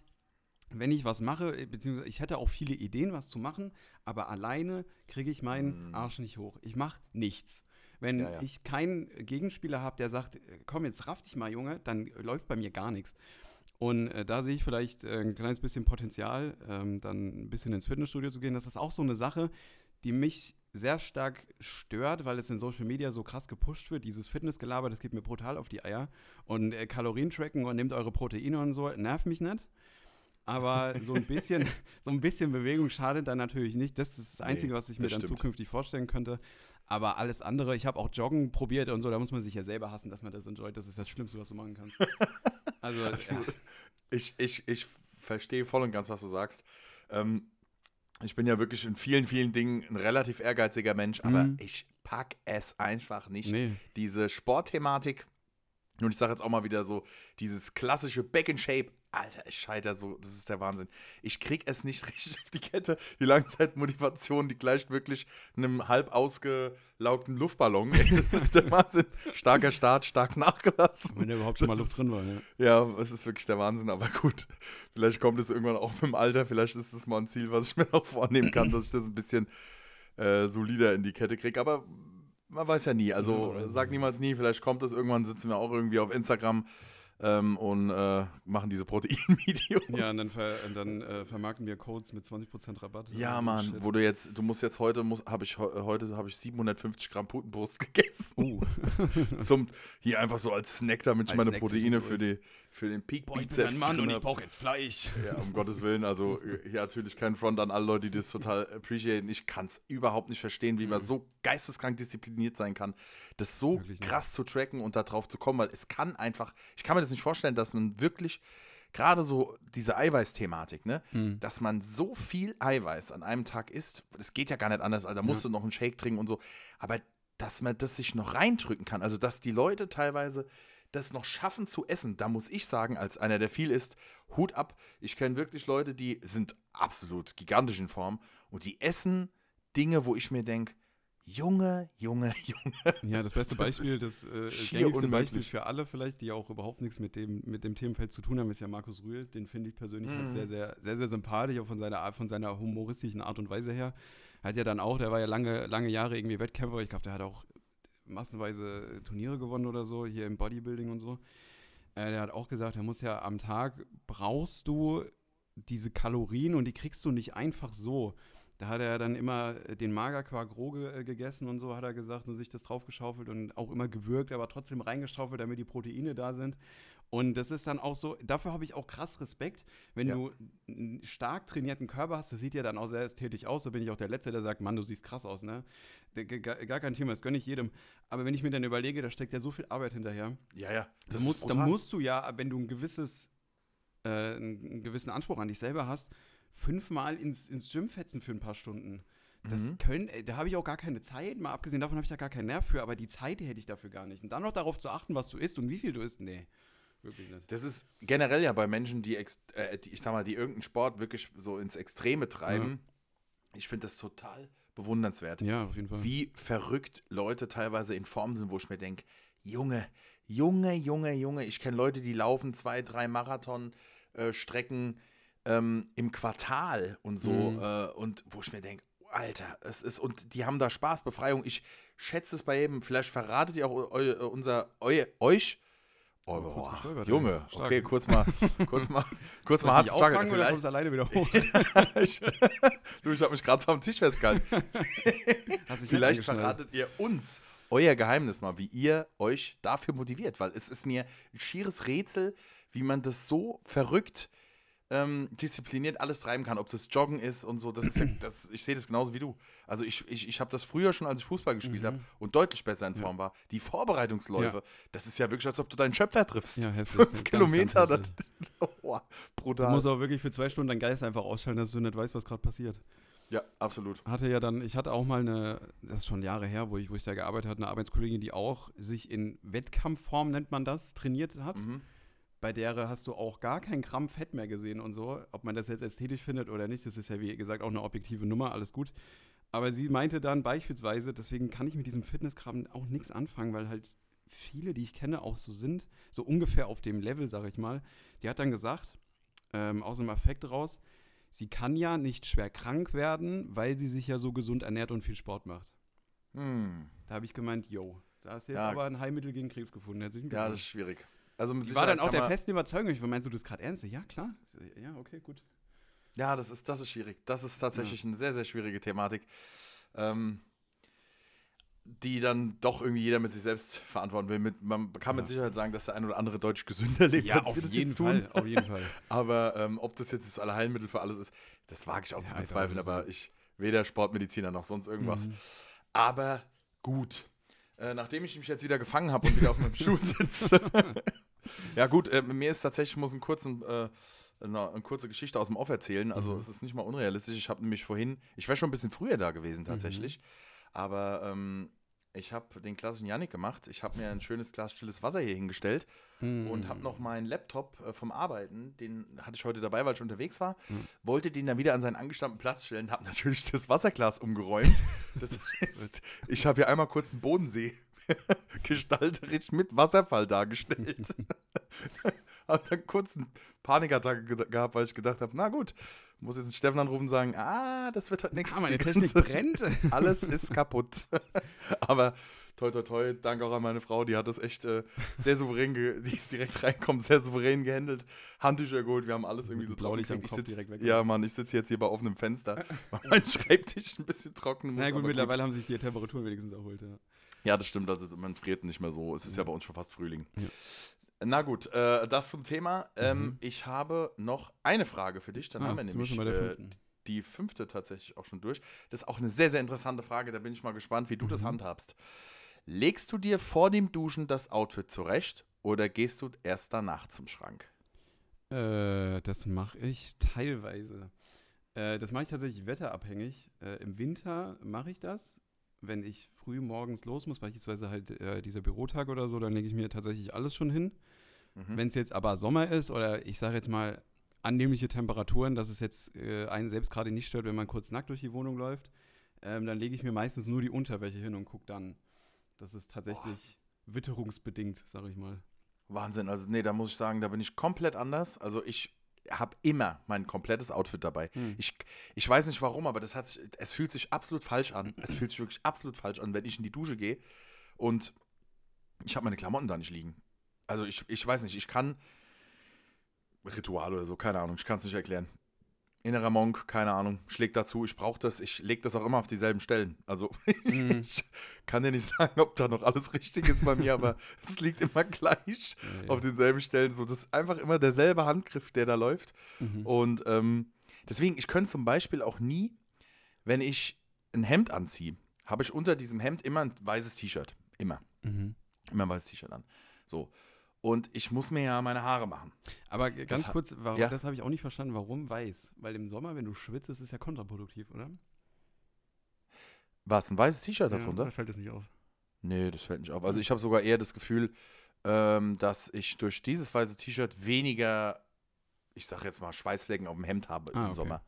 wenn ich was mache, äh, beziehungsweise ich hätte auch viele Ideen, was zu machen, aber alleine kriege ich meinen Mm. Arsch nicht hoch. Ich mache nichts. Wenn Ja, ja. ich keinen Gegenspieler habe, der sagt, äh, komm, jetzt raff dich mal, Junge, dann läuft bei mir gar nichts. Und äh, da sehe ich vielleicht äh, ein kleines bisschen Potenzial, ähm, dann ein bisschen ins Fitnessstudio zu gehen. Das ist auch so eine Sache, die mich sehr stark stört, weil es in Social Media so krass gepusht wird. Dieses Fitnessgelaber, das geht mir brutal auf die Eier. Und äh, Kalorien tracken und nehmt eure Proteine und so, nervt mich nicht. Aber so ein bisschen, <laughs> so ein bisschen Bewegung schadet dann natürlich nicht. Das ist das Nee, Einzige, was ich mir dann stimmt. zukünftig vorstellen könnte. Aber alles andere, ich habe auch Joggen probiert und so, da muss man sich ja selber hassen, dass man das enjoyt. Das ist das Schlimmste, was du machen kannst. <laughs> Also, ja. Ich, ich, ich verstehe voll und ganz, was du sagst. Ähm, ich bin ja wirklich in vielen, vielen Dingen ein relativ ehrgeiziger Mensch, aber Mhm. ich pack es einfach nicht. nee. Diese Sportthematik, und ich sage jetzt auch mal wieder so, dieses klassische Back in Shape, Alter, ich scheiter so, das ist der Wahnsinn. Ich krieg es nicht <laughs> richtig auf die Kette. Die Langzeitmotivation, die gleicht wirklich einem halb ausgelaugten Luftballon. <laughs> Das ist der Wahnsinn. Starker Start, stark nachgelassen. Wenn da überhaupt schon mal Das Luft drin war, ja. Ja, es ist wirklich der Wahnsinn, aber gut. Vielleicht kommt es irgendwann auch mit dem Alter. Vielleicht ist es mal ein Ziel, was ich mir noch <laughs> vornehmen kann, dass ich das ein bisschen äh, solider in die Kette kriege. Aber man weiß ja nie. Also Ja, sag niemals nie. Vielleicht kommt es irgendwann, sitzen wir auch irgendwie auf Instagram ähm, und äh, machen diese Protein-Videos. Ja, und dann, ver, und dann äh, vermarkten wir Codes mit 20% Rabatt. Ja, Mann, shit. wo du jetzt, du musst jetzt heute, muss, habe ich heu- heute habe ich 750 Gramm Putenbrust <laughs> gegessen. Oh. Zum, hier einfach so als Snack, damit ich Als meine Snack Proteine für, die, für den Peak Boah, ich bin Bizeps ein Mann drin und ich brauche jetzt Fleisch. Ja, um <laughs> Gottes Willen. Also hier natürlich kein Front an alle Leute, die das total appreciaten. Ich kann es überhaupt nicht verstehen, wie man Mhm. so geisteskrank diszipliniert sein kann, das so Wirklich nicht. krass zu tracken und da drauf zu kommen, weil es kann einfach, ich kann mir das nicht vorstellen, dass man wirklich, gerade so diese Eiweiß-Thematik, ne, Hm. dass man so viel Eiweiß an einem Tag isst, das geht ja gar nicht anders, also da musst du noch einen Shake trinken und so, aber dass man das sich noch reindrücken kann, also dass die Leute teilweise das noch schaffen zu essen, da muss ich sagen, als einer, der viel isst, Hut ab. Ich kenne wirklich Leute, die sind absolut gigantisch in Form und die essen Dinge, wo ich mir denke, Junge, Junge, <laughs> Junge. Ja, das beste <laughs> Beispiel, das äh, gängigste. Beispiel für alle vielleicht, die auch überhaupt nichts mit dem, mit dem Themenfeld zu tun haben, ist ja Markus Rühl. Den finde ich persönlich halt Mhm. sehr, sehr, sehr, sehr sympathisch, auch von seiner Art, von seiner humoristischen Art und Weise her. Hat ja dann auch, der war ja lange, lange Jahre irgendwie Wettkämpfer. Ich glaube, der hat auch massenweise Turniere gewonnen oder so, hier im Bodybuilding und so. Äh, der hat auch gesagt, er muss ja am Tag brauchst du diese Kalorien und die kriegst du nicht einfach so. Da hat er dann immer den Magerquark roh ge äh, gegessen und so, hat er gesagt, und sich das draufgeschaufelt und auch immer gewürgt, aber trotzdem reingeschaufelt, damit die Proteine da sind. Und das ist dann auch so, dafür habe ich auch krass Respekt, wenn Ja. du einen stark trainierten Körper hast, das sieht ja dann auch sehr ästhetisch aus, da bin ich auch der Letzte, der sagt, Mann, du siehst krass aus, ne? Gar gar kein Thema, das gönne ich jedem. Aber wenn ich mir dann überlege, da steckt ja so viel Arbeit hinterher, Ja, ja. da musst, musst du ja, wenn du ein gewisses, äh, einen gewissen Anspruch an dich selber hast, fünfmal ins, ins Gym fetzen für ein paar Stunden. Das Mhm. können, äh, da habe ich auch gar keine Zeit. Mal abgesehen davon habe ich da gar keinen Nerv für, aber die Zeit hätte ich dafür gar nicht. Und dann noch darauf zu achten, was du isst und wie viel du isst, nee, wirklich nicht. Das ist generell ja bei Menschen, die, äh, die ich sag mal, die irgendeinen Sport wirklich so ins Extreme treiben. Ich finde das total bewundernswert. Ja, auf jeden Fall. Wie verrückt Leute teilweise in Form sind, wo ich mir denke, Junge, Junge, Junge, Junge, ich kenne Leute, die laufen zwei, drei Marathon-Strecken ähm, im Quartal und so. Mhm. Äh, und wo ich mir denke, Alter, es ist, und die haben da Spaß, Befreiung. Ich schätze es bei jedem. Vielleicht verratet ihr auch eu, unser, eu, euch. Oh, boah, Junge. Stark. okay, kurz mal, <laughs> kurz mal, kurz Soll mal ich hart struggle. oder kommst du alleine wieder hoch? <laughs> ich, du, ich habe mich gerade so am Tisch festgehalten. <laughs> Vielleicht verratet ihr uns euer Geheimnis mal, wie ihr euch dafür motiviert, weil es ist mir ein schieres Rätsel, wie man das so verrückt ähm, diszipliniert alles treiben kann, ob das Joggen ist und so. Das ist ja, das, ich sehe das genauso wie du. Also ich, ich, ich habe das früher schon, als ich Fußball gespielt Mhm. habe und deutlich besser in Form war. Die Vorbereitungsläufe, das ist ja wirklich, als ob du deinen Schöpfer triffst. Ja, hässlich. Fünf Ganz, Kilometer, ganz das, <laughs> oh, Du brutal. musst auch wirklich für zwei Stunden deinen Geist einfach ausschalten, dass du nicht weißt, was gerade passiert. Ja, absolut. hatte ja dann, ich hatte auch mal eine, das ist schon Jahre her, wo ich, wo ich da gearbeitet hatte, eine Arbeitskollegin, die auch sich in Wettkampfform, nennt man das, trainiert hat. Mhm. Bei der hast du auch gar kein Gramm Fett mehr gesehen und so. Ob man das jetzt ästhetisch findet oder nicht, das ist ja wie gesagt auch eine objektive Nummer, alles gut. Aber sie meinte dann beispielsweise, deswegen kann ich mit diesem Fitnesskram auch nichts anfangen, weil halt viele, die ich kenne, auch so sind, so ungefähr auf dem Level, sage ich mal. Die hat dann gesagt, ähm, aus einem Affekt raus, sie kann ja nicht schwer krank werden, weil sie sich ja so gesund ernährt und viel Sport macht. Hm. Da habe ich gemeint, yo, da hast du jetzt Ja. aber ein Heilmittel gegen Krebs gefunden. Ja, das ist schwierig. Also mit Die war dann auch der festen Überzeugung. Ich meinst du das gerade ernst? Ja, klar. Ja, okay, gut. Ja, das ist, das ist schwierig. Das ist tatsächlich eine sehr, sehr schwierige Thematik, ähm, die dann doch irgendwie jeder mit sich selbst verantworten will. Mit, man kann mit Ja. Sicherheit sagen, dass der ein oder andere deutlich gesünder lebt, Ja, auf jeden. Fall. Auf jeden Fall. <laughs> Aber ähm, ob das jetzt das Allheilmittel für alles ist, das wage ich auch Ja, zu bezweifeln. nicht. Aber ich weder Sportmediziner noch sonst irgendwas. Mhm. Aber gut. Äh, nachdem ich mich jetzt wieder gefangen habe und wieder auf meinem <laughs> Stuhl sitze. <laughs> ja, gut, äh, mir ist tatsächlich, ich muss einen kurzen, äh, eine, eine kurze Geschichte aus dem Off erzählen. Also, Mhm. es ist nicht mal unrealistisch. Ich habe nämlich vorhin, ich wäre schon ein bisschen früher da gewesen tatsächlich. Aber ähm, ich habe den klassischen Janik gemacht. Ich habe mir ein schönes Glas stilles Wasser hier hingestellt und habe noch meinen Laptop äh, vom Arbeiten, den hatte ich heute dabei, weil ich unterwegs war, Mhm. wollte den dann wieder an seinen angestammten Platz stellen, habe <laughs> natürlich das Wasserglas umgeräumt. <laughs> Das heißt, ich habe hier einmal kurz einen Bodensee <laughs> gestalterisch mit Wasserfall dargestellt. <laughs> habe dann kurz einen Panikattacke ge- gehabt, weil ich gedacht habe, na gut, muss jetzt einen Steffen anrufen und sagen, ah, das wird halt nichts. Ah, meine <laughs> Technik brennt. alles ist kaputt. Aber toi, toi, toi, danke auch an meine Frau, die hat das echt äh, sehr souverän, die ist direkt reinkommen, sehr souverän gehandelt. Handtücher geholt, wir haben alles irgendwie so. Kopf ich sitz, direkt weg. Ja, Mann, ich sitze jetzt hier bei offenem Fenster, weil mein Schreibtisch ein bisschen trocken muss. Na gut, mittlerweile haben sich die Temperaturen wenigstens erholt. Ja. Ja, das stimmt, also man friert nicht mehr so. Es ist ja bei uns schon fast Frühling. Ja. Na gut, äh, das zum Thema. Ähm, Mhm. Ich habe noch eine Frage für dich, dann Ah, haben wir nämlich äh, die fünfte tatsächlich auch schon durch. Das ist auch eine sehr, sehr interessante Frage. Da bin ich mal gespannt, wie du das Mhm. handhabst. Legst du dir vor dem Duschen das Outfit zurecht oder gehst du erst danach zum Schrank? Äh, das mache ich teilweise. Äh, das mache ich tatsächlich wetterabhängig. Äh, Im Winter mache ich das. Wenn ich früh morgens los muss, beispielsweise halt äh, dieser Bürotag oder so, dann lege ich mir tatsächlich alles schon hin. Mhm. Wenn es jetzt aber Sommer ist oder ich sage jetzt mal annehmliche Temperaturen, dass es jetzt äh, einen selbst gerade nicht stört, wenn man kurz nackt durch die Wohnung läuft, ähm, dann lege ich mir meistens nur die Unterwäsche hin und gucke dann. Das ist tatsächlich witterungsbedingt, sage ich mal. Wahnsinn. Also, nee, da muss ich sagen, da bin ich komplett anders. Also, ich habe immer mein komplettes Outfit dabei. Hm. Ich, ich weiß nicht warum, aber das hat sich, es fühlt sich absolut falsch an. Es fühlt sich wirklich absolut falsch an, wenn ich in die Dusche gehe und ich habe meine Klamotten da nicht liegen. Also ich, ich weiß nicht, ich kann Ritual oder so, keine Ahnung, ich kann es nicht erklären. Innerer Monk, keine Ahnung, schlägt dazu, ich brauche das, ich lege das auch immer auf dieselben Stellen. Also <laughs> Mhm. ich kann dir nicht <laughs> sagen, ob da noch alles richtig ist bei mir, aber <laughs> es liegt immer gleich Ja, ja. auf denselben Stellen. So, das ist einfach immer derselbe Handgriff, der da läuft. Mhm. Und ähm, deswegen, ich könnte zum Beispiel auch nie, wenn ich ein Hemd anziehe, habe ich unter diesem Hemd immer ein weißes T-Shirt. Immer. Mhm. Immer ein weißes T-Shirt an. So. Und ich muss mir ja meine Haare machen. Aber ganz ha- kurz, warum, ja. das habe ich auch nicht verstanden, warum weiß? Weil im Sommer, wenn du schwitzt, ist es ja kontraproduktiv, oder? Was, ein weißes T-Shirt Ja, darunter? oder fällt das nicht auf? Nee, das fällt nicht auf. Also ich habe sogar eher das Gefühl, ähm, dass ich durch dieses weiße T-Shirt weniger, ich sag jetzt mal, Schweißflecken auf dem Hemd habe Ah, im okay. Sommer.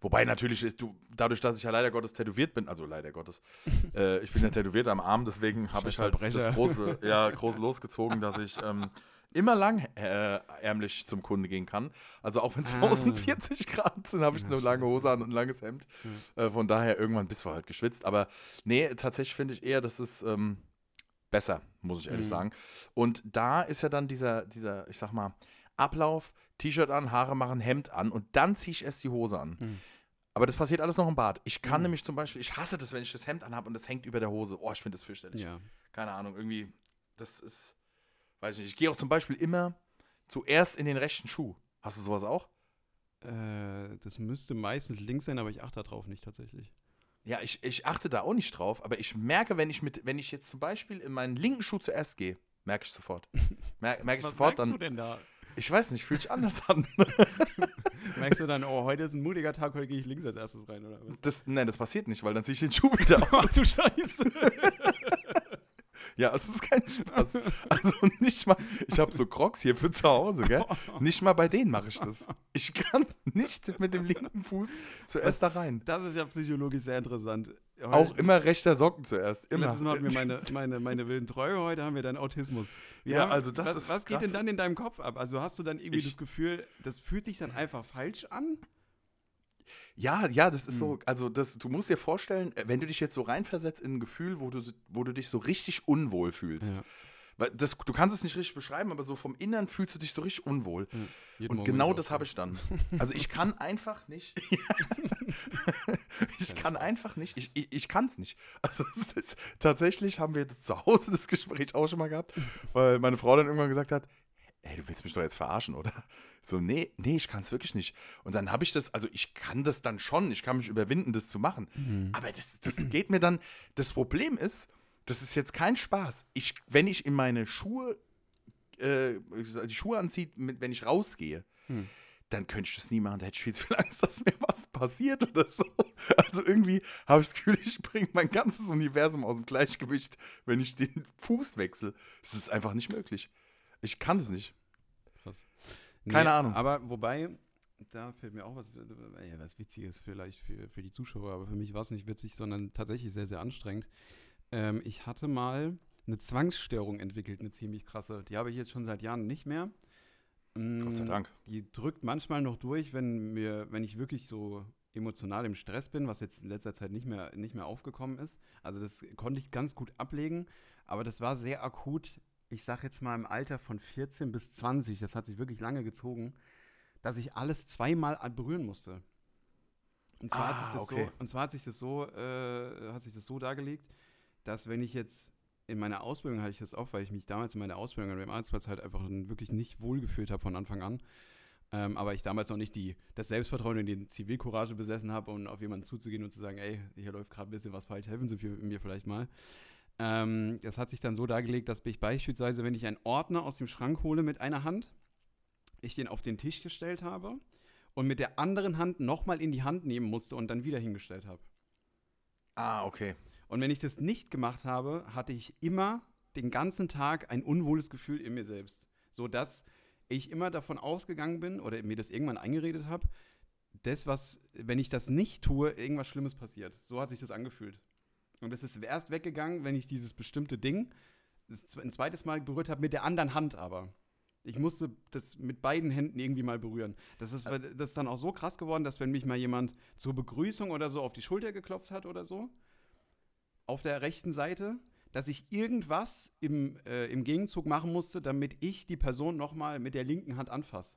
Wobei natürlich ist du, dadurch, dass ich ja leider Gottes tätowiert bin, also leider Gottes, <laughs> äh, ich bin ja tätowiert am Arm, deswegen habe ich halt Scheiß das große, <laughs> ja, groß losgezogen, dass ich ähm, immer lang äh, ärmlich zum Kunde gehen kann. Also auch wenn es Ah. draußen <laughs> 40 Grad sind, habe ich eine lange. Hose an und ein langes Hemd. Äh, von daher irgendwann bist du halt geschwitzt. Aber nee, tatsächlich finde ich eher, das ist ähm, besser, muss ich ehrlich Mhm. sagen. Und da ist ja dann dieser, dieser, ich sag mal, Ablauf, T-Shirt an, Haare machen, Hemd an und dann ziehe ich erst die Hose an. Mhm. Aber das passiert alles noch im Bad. Ich kann Mhm. nämlich zum Beispiel, ich hasse das, wenn ich das Hemd anhabe und das hängt über der Hose. Oh, ich finde das fürchterlich. Ja. Keine Ahnung, irgendwie, das ist, weiß ich nicht. Ich gehe auch zum Beispiel immer zuerst in den rechten Schuh. Hast du sowas auch? Äh, das müsste meistens links sein, aber ich achte darauf nicht tatsächlich. Ja, ich, ich achte da auch nicht drauf, aber ich merke, wenn ich mit, wenn ich jetzt zum Beispiel in meinen linken Schuh zuerst gehe, merke ich sofort. <laughs> Mer merke ich sofort dann. denn da? Ich weiß nicht, fühlt sich anders an. <laughs> Merkst du dann, oh, heute ist ein mutiger Tag, heute gehe ich links als erstes rein, oder was? Das, nein, das passiert nicht, weil dann ziehe ich den Schuh wieder <laughs> Ach aus. du Scheiße. Ja, es ist kein Spaß. Also nicht mal, ich habe so Crocs hier für zu Hause, gell? <laughs> Nicht mal bei denen mache ich das. Ich kann nicht mit dem linken Fuß zuerst da rein. Das ist ja psychologisch sehr interessant. Auch immer rechter Socken zuerst. Immer. Letztes Mal hatten wir meine, <laughs> meine, meine wilden Träume, heute haben wir deinen Autismus. Wir Ja, haben, also das was, ist was geht krass. denn dann in deinem Kopf ab? Also hast du dann irgendwie Ich- das Gefühl, das fühlt sich dann einfach falsch an? Ja, ja, das ist Hm. so, also das, du musst dir vorstellen, äh, wenn du dich jetzt so reinversetzt in ein Gefühl, wo du, wo du dich so richtig unwohl fühlst. Ja. Das, du kannst es nicht richtig beschreiben, aber so vom Innern fühlst du dich so richtig unwohl. Jeden Und Morgen, genau das habe ich dann. Also ich kann einfach nicht. <laughs> <laughs> ich kann einfach nicht. Ich, ich, ich kann es nicht. Also ist, tatsächlich haben wir zu Hause das Gespräch auch schon mal gehabt, weil meine Frau dann irgendwann gesagt hat, ey, du willst mich doch jetzt verarschen, oder? So, nee, nee, ich kann es wirklich nicht. Und dann habe ich das, also ich kann das dann schon, ich kann mich überwinden, das zu machen. Mhm. Aber das, das geht mir dann, das Problem ist, das ist jetzt kein Spaß. Ich, wenn ich in meine Schuhe, äh, die Schuhe anziehe, wenn ich rausgehe, Hm. dann könnte ich das nie machen. Da hätte ich viel zu viel <laughs> Angst, dass mir was passiert oder so. Also irgendwie habe ich das Gefühl, ich bringe mein ganzes Universum aus dem Gleichgewicht, wenn ich den Fuß wechsle. Es ist einfach nicht möglich. Ich kann das nicht. Krass. Keine Ahnung. Aber wobei, da fällt mir auch was, äh, was Witziges vielleicht für, für die Zuschauer, aber für mich war es nicht witzig, sondern tatsächlich sehr, sehr anstrengend. Ähm, ich hatte mal eine Zwangsstörung entwickelt, eine ziemlich krasse. Die habe ich jetzt schon seit Jahren nicht mehr. Mm, Gott sei Dank. Die drückt manchmal noch durch, wenn mir, wenn ich wirklich so emotional im Stress bin, was jetzt in letzter Zeit nicht mehr, nicht mehr aufgekommen ist. Also das konnte ich ganz gut ablegen, aber das war sehr akut. Ich sage jetzt mal im Alter von 14 bis 20, das hat sich wirklich lange gezogen, dass ich alles zweimal berühren musste. Und zwar, hat, Ah, sich das okay. so, und zwar hat sich das so, äh, hat sich das so dargelegt, dass wenn ich jetzt in meiner Ausbildung hatte ich das auch, weil ich mich damals in meiner Ausbildung an dem Arbeitsplatz halt einfach wirklich nicht wohlgefühlt habe von Anfang an. Ähm, aber ich damals noch nicht die, das Selbstvertrauen und die Zivilcourage besessen habe, um auf jemanden zuzugehen und zu sagen, ey, hier läuft gerade ein bisschen was falsch, helfen Sie für, mir vielleicht mal. Ähm, das hat sich dann so dargelegt, dass ich beispielsweise, wenn ich einen Ordner aus dem Schrank hole mit einer Hand, ich den auf den Tisch gestellt habe und mit der anderen Hand nochmal in die Hand nehmen musste und dann wieder hingestellt habe. Ah, okay. Und wenn ich das nicht gemacht habe, hatte ich immer den ganzen Tag ein unwohles Gefühl in mir selbst. So dass ich immer davon ausgegangen bin oder mir das irgendwann eingeredet habe, das, was, wenn ich das nicht tue, irgendwas Schlimmes passiert. So hat sich das angefühlt. Und es ist erst weggegangen, wenn ich dieses bestimmte Ding ein zweites Mal berührt habe, mit der anderen Hand aber. Ich musste das mit beiden Händen irgendwie mal berühren. Das ist, das ist dann auch so krass geworden, dass wenn mich mal jemand zur Begrüßung oder so auf die Schulter geklopft hat oder so, auf der rechten Seite, dass ich irgendwas im, äh, im Gegenzug machen musste, damit ich die Person nochmal mit der linken Hand anfasse.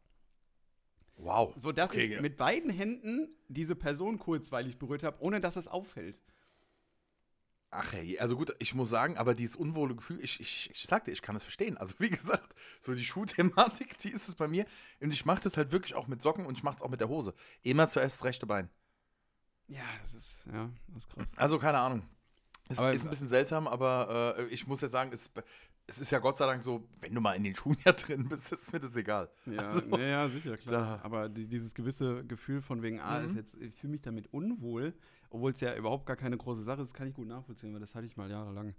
Wow. So dass okay, ich mit beiden Händen diese Person kurzweilig berührt habe, ohne dass es auffällt. Ach hey, also gut, ich muss sagen, aber dieses unwohle Gefühl, ich, ich, ich sagte, ich kann es verstehen. Also wie <laughs> gesagt, so die Schuhthematik, die ist es bei mir. Und ich mache das halt wirklich auch mit Socken und ich mache es auch mit der Hose. Immer zuerst das rechte Bein. Ja, das ist, ja, das ist krass. Also keine Ahnung. Es aber ist ein bisschen seltsam, aber äh, ich muss ja sagen, es, es ist ja Gott sei Dank so, wenn du mal in den <laughs> Schuhen ja drin bist, ist mir das egal. Ja, also, ja, ja, sicher, klar. Da. Aber die, dieses gewisse Gefühl von wegen, ah, mhm. ist jetzt, ich fühle mich damit unwohl, obwohl es ja überhaupt gar keine große Sache ist, kann ich gut nachvollziehen, weil das hatte ich mal jahrelang.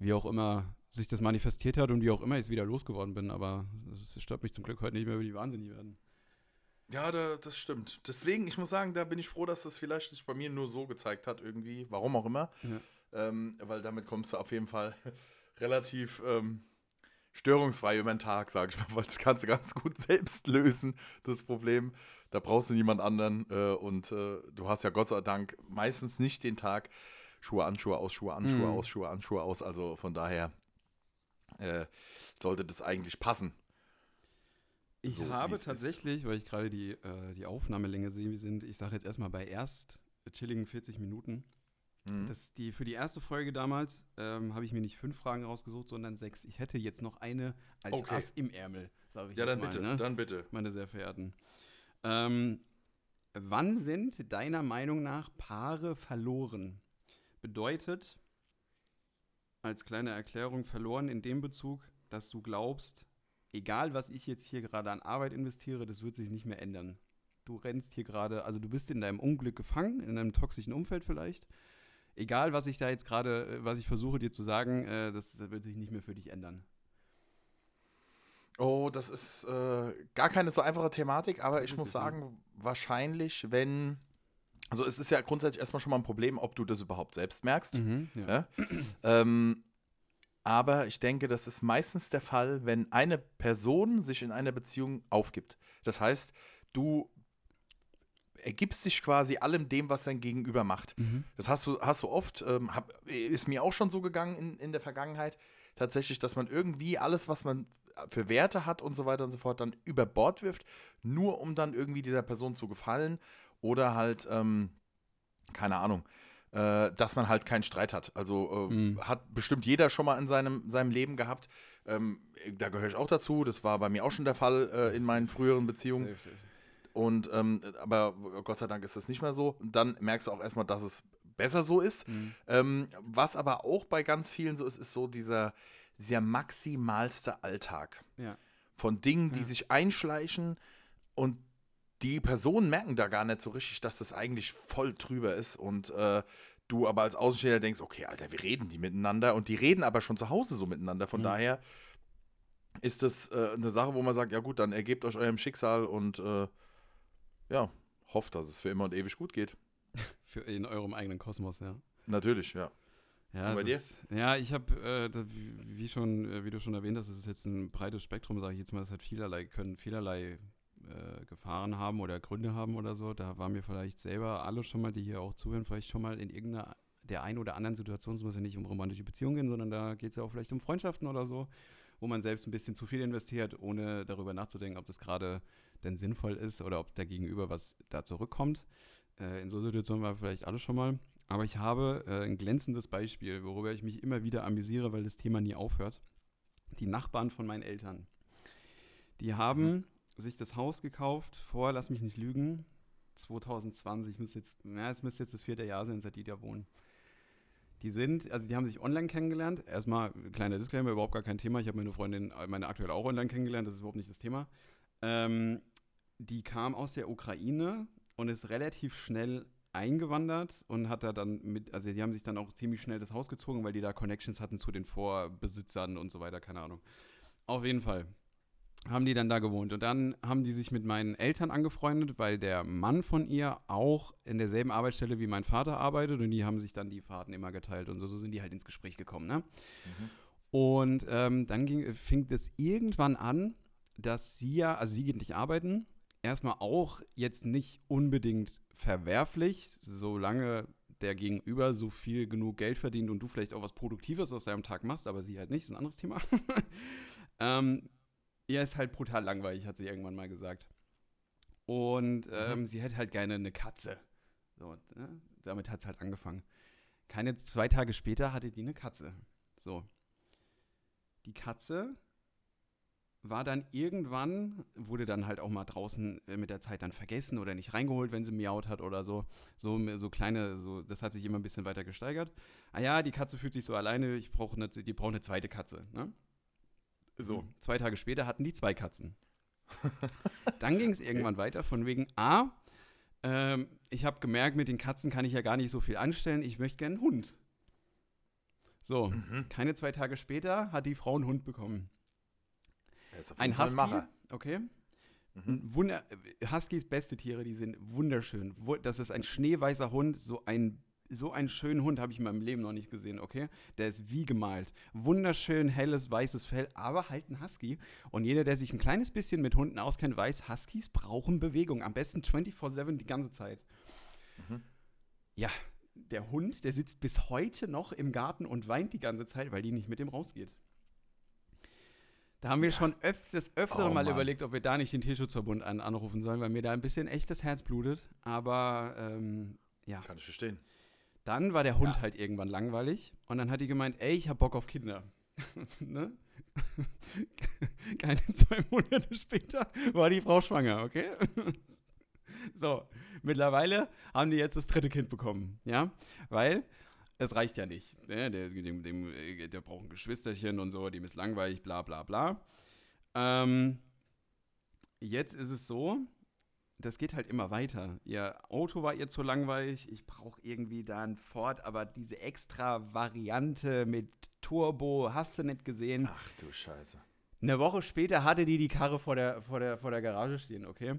Wie auch immer sich das manifestiert hat und wie auch immer ich wieder losgeworden bin, aber es stört mich zum Glück heute nicht mehr, wie die wahnsinnig werden. Ja, da, das stimmt. Deswegen, ich muss sagen, da bin ich froh, dass das vielleicht sich bei mir nur so gezeigt hat, irgendwie, warum auch immer. Ja. Ähm, weil damit kommst du auf jeden Fall <laughs> relativ ähm, störungsfrei über den Tag, sage ich mal, weil das kannst du ganz gut <laughs> selbst lösen, das Problem. Da brauchst du niemand anderen äh, und äh, du hast ja Gott sei Dank meistens nicht den Tag Schuhe an, Schuhe aus, Schuhe an, Schuhe mhm. aus, Schuhe an, Schuhe aus. Also von daher äh, sollte das eigentlich passen. Ich so, habe tatsächlich, ist. weil ich gerade die, äh, die Aufnahmelänge sehe, wie sind, ich sage jetzt erstmal bei erst chilligen 40 Minuten. Mhm. Das, die, für die erste Folge damals ähm, habe ich mir nicht fünf Fragen rausgesucht, sondern sechs. Ich hätte jetzt noch eine als okay. Ass im Ärmel, sage ich Ja, dann mal, bitte, ne? dann bitte. Meine sehr verehrten. Ähm, wann sind deiner Meinung nach Paare verloren? Bedeutet, als kleine Erklärung, verloren in dem Bezug, dass du glaubst, egal was ich jetzt hier gerade an Arbeit investiere, das wird sich nicht mehr ändern. Du rennst hier gerade, also du bist in deinem Unglück gefangen, in einem toxischen Umfeld vielleicht egal was ich da jetzt gerade, äh, was ich versuche dir zu sagen, äh, das, wird sich nicht mehr für dich ändern. Oh, das ist äh, gar keine so einfache Thematik, aber ich muss sagen, wahrscheinlich, wenn. Also, es ist ja grundsätzlich erstmal schon mal ein Problem, ob du das überhaupt selbst merkst. Mhm, ja. Ja? ähm, aber ich denke, das ist meistens der Fall, wenn eine Person sich in einer Beziehung aufgibt. Das heißt, du ergibst dich quasi allem dem, was dein Gegenüber macht. Mhm. Das hast du, hast du oft, ähm, hab, ist mir auch schon so gegangen in, in der Vergangenheit, tatsächlich, dass man irgendwie alles, was man für Werte hat und so weiter und so fort, dann über Bord wirft, nur um dann irgendwie dieser Person zu gefallen oder halt, ähm, keine Ahnung, äh, dass man halt keinen Streit hat. Also äh, mhm. hat bestimmt jeder schon mal in seinem, seinem Leben gehabt. Ähm, da gehöre ich auch dazu. Das war bei mir auch schon der Fall äh, in meinen früheren Beziehungen. Safe, safe. Und ähm, aber Gott sei Dank ist das nicht mehr so. Und dann merkst du auch erstmal, dass es besser so ist. Mhm. Ähm, was aber auch bei ganz vielen so ist, ist so dieser, dieser maximalste Alltag. Ja. Von Dingen, die ja. sich einschleichen und die Personen merken da gar nicht so richtig, dass das eigentlich voll drüber ist und äh, du aber als Außenstehender denkst, okay, Alter, wir reden die miteinander und die reden aber schon zu Hause so miteinander. Von mhm. daher ist das äh, eine Sache, wo man sagt, ja gut, dann ergebt euch eurem Schicksal und äh, ja, hofft, dass es für immer und ewig gut geht. <laughs> für in eurem eigenen Kosmos, ja. Natürlich, ja. Ja, bei dir? Ist, ja, ich habe, äh, wie schon, äh, wie du schon erwähnt hast, es ist jetzt ein breites Spektrum, sage ich jetzt mal. Das hat vielerlei, können vielerlei äh, Gefahren haben oder Gründe haben oder so. Da waren wir vielleicht selber alle schon mal, die hier auch zuhören, vielleicht schon mal in irgendeiner der einen oder anderen Situation. Es muss ja nicht um romantische Beziehungen gehen, sondern da geht es ja auch vielleicht um Freundschaften oder so, wo man selbst ein bisschen zu viel investiert, ohne darüber nachzudenken, ob das gerade denn sinnvoll ist oder ob der Gegenüber was da zurückkommt. Äh, in so Situationen war vielleicht alles schon mal. Aber ich habe äh, ein glänzendes Beispiel, worüber ich mich immer wieder amüsiere, weil das Thema nie aufhört. Die Nachbarn von meinen Eltern. Die haben mhm. Sich das Haus gekauft vor, lass mich nicht lügen, 2020. Müsste jetzt, na, es müsste jetzt das vierte Jahr sein, seit die da wohnen. Die sind, also die haben sich online kennengelernt. Erstmal, kleiner Disclaimer, überhaupt gar kein Thema. Ich habe meine Freundin, meine aktuell auch online kennengelernt, das ist überhaupt nicht das Thema. Ähm, die kam aus der Ukraine und ist relativ schnell eingewandert und hat da dann mit, also die haben sich dann auch ziemlich schnell das Haus gezogen, weil die da Connections hatten zu den Vorbesitzern und so weiter, keine Ahnung. Auf jeden Fall. Haben die dann da gewohnt. Und dann haben die sich mit meinen Eltern angefreundet, weil der Mann von ihr auch in derselben Arbeitsstelle wie mein Vater arbeitet und die haben sich dann die Fahrten immer geteilt und so, so sind die halt ins Gespräch gekommen. Ne? Mhm. Und ähm, dann ging, fing es irgendwann an, dass sie ja, also sie geht nicht arbeiten, erstmal auch jetzt nicht unbedingt verwerflich, solange der Gegenüber so viel genug Geld verdient und du vielleicht auch was Produktives aus deinem Tag machst, aber sie halt nicht, ist ein anderes Thema. <laughs> ähm, ihr ist halt brutal langweilig, hat sie irgendwann mal gesagt. Und mhm. ähm, mhm. sie hätte halt gerne eine Katze. So, ne? damit hat es halt angefangen. Keine zwei Tage später hatte die eine Katze. So. Die Katze war dann irgendwann, wurde dann halt auch mal draußen äh, mit der Zeit dann vergessen oder nicht reingeholt, wenn sie miaut hat oder so. So, so kleine, so, das hat sich immer ein bisschen weiter gesteigert. Ah ja, die Katze fühlt sich so alleine, ich brauche eine, die braucht eine zweite Katze. Ne? So, mhm. zwei Tage später hatten die zwei Katzen. <laughs> dann ging es irgendwann weiter, von wegen A, ähm, ich habe gemerkt, mit den Katzen kann ich ja gar nicht so viel anstellen, ich möchte gerne einen Hund. So, mhm. keine zwei Tage später hat die Frau einen Hund bekommen. Ein Husky, Macher. okay. Mhm. Wunder, Huskys beste Tiere, die sind wunderschön. Das ist ein schneeweißer Hund, so ein so einen schönen Hund habe ich in meinem Leben noch nicht gesehen, okay? Der ist wie gemalt. Wunderschön helles, weißes Fell, aber halt ein Husky. Und jeder, der sich ein kleines bisschen mit Hunden auskennt, weiß, Huskys brauchen Bewegung. Am besten 24-7 die ganze Zeit. Mhm. Ja, der Hund, der sitzt bis heute noch im Garten und weint die ganze Zeit, weil die nicht mit dem rausgeht. Da haben wir ja. schon öf des Öfteren oh, mal Mann. überlegt, ob wir da nicht den Tierschutzverbund an anrufen sollen, weil mir da ein bisschen echt das Herz blutet. Aber ähm, ja. Kann ich verstehen. Dann war der Hund ja. halt irgendwann langweilig und dann hat die gemeint, ey, ich hab Bock auf Kinder. <laughs> ne? <laughs> Keine zwei Monate später war die Frau schwanger, okay? <laughs> so, mittlerweile haben die jetzt das dritte Kind bekommen, ja? Weil es reicht ja nicht. Ne? Der, dem, dem, der braucht ein Geschwisterchen und so, dem ist langweilig, bla bla bla. Ähm, jetzt ist es so, das geht halt immer weiter. Ihr Auto war ihr zu langweilig, ich brauche irgendwie da ein Ford, aber diese extra Variante mit Turbo hast du nicht gesehen. Ach du Scheiße. Eine Woche später hatte die die Karre vor der, vor der, vor der Garage stehen, okay?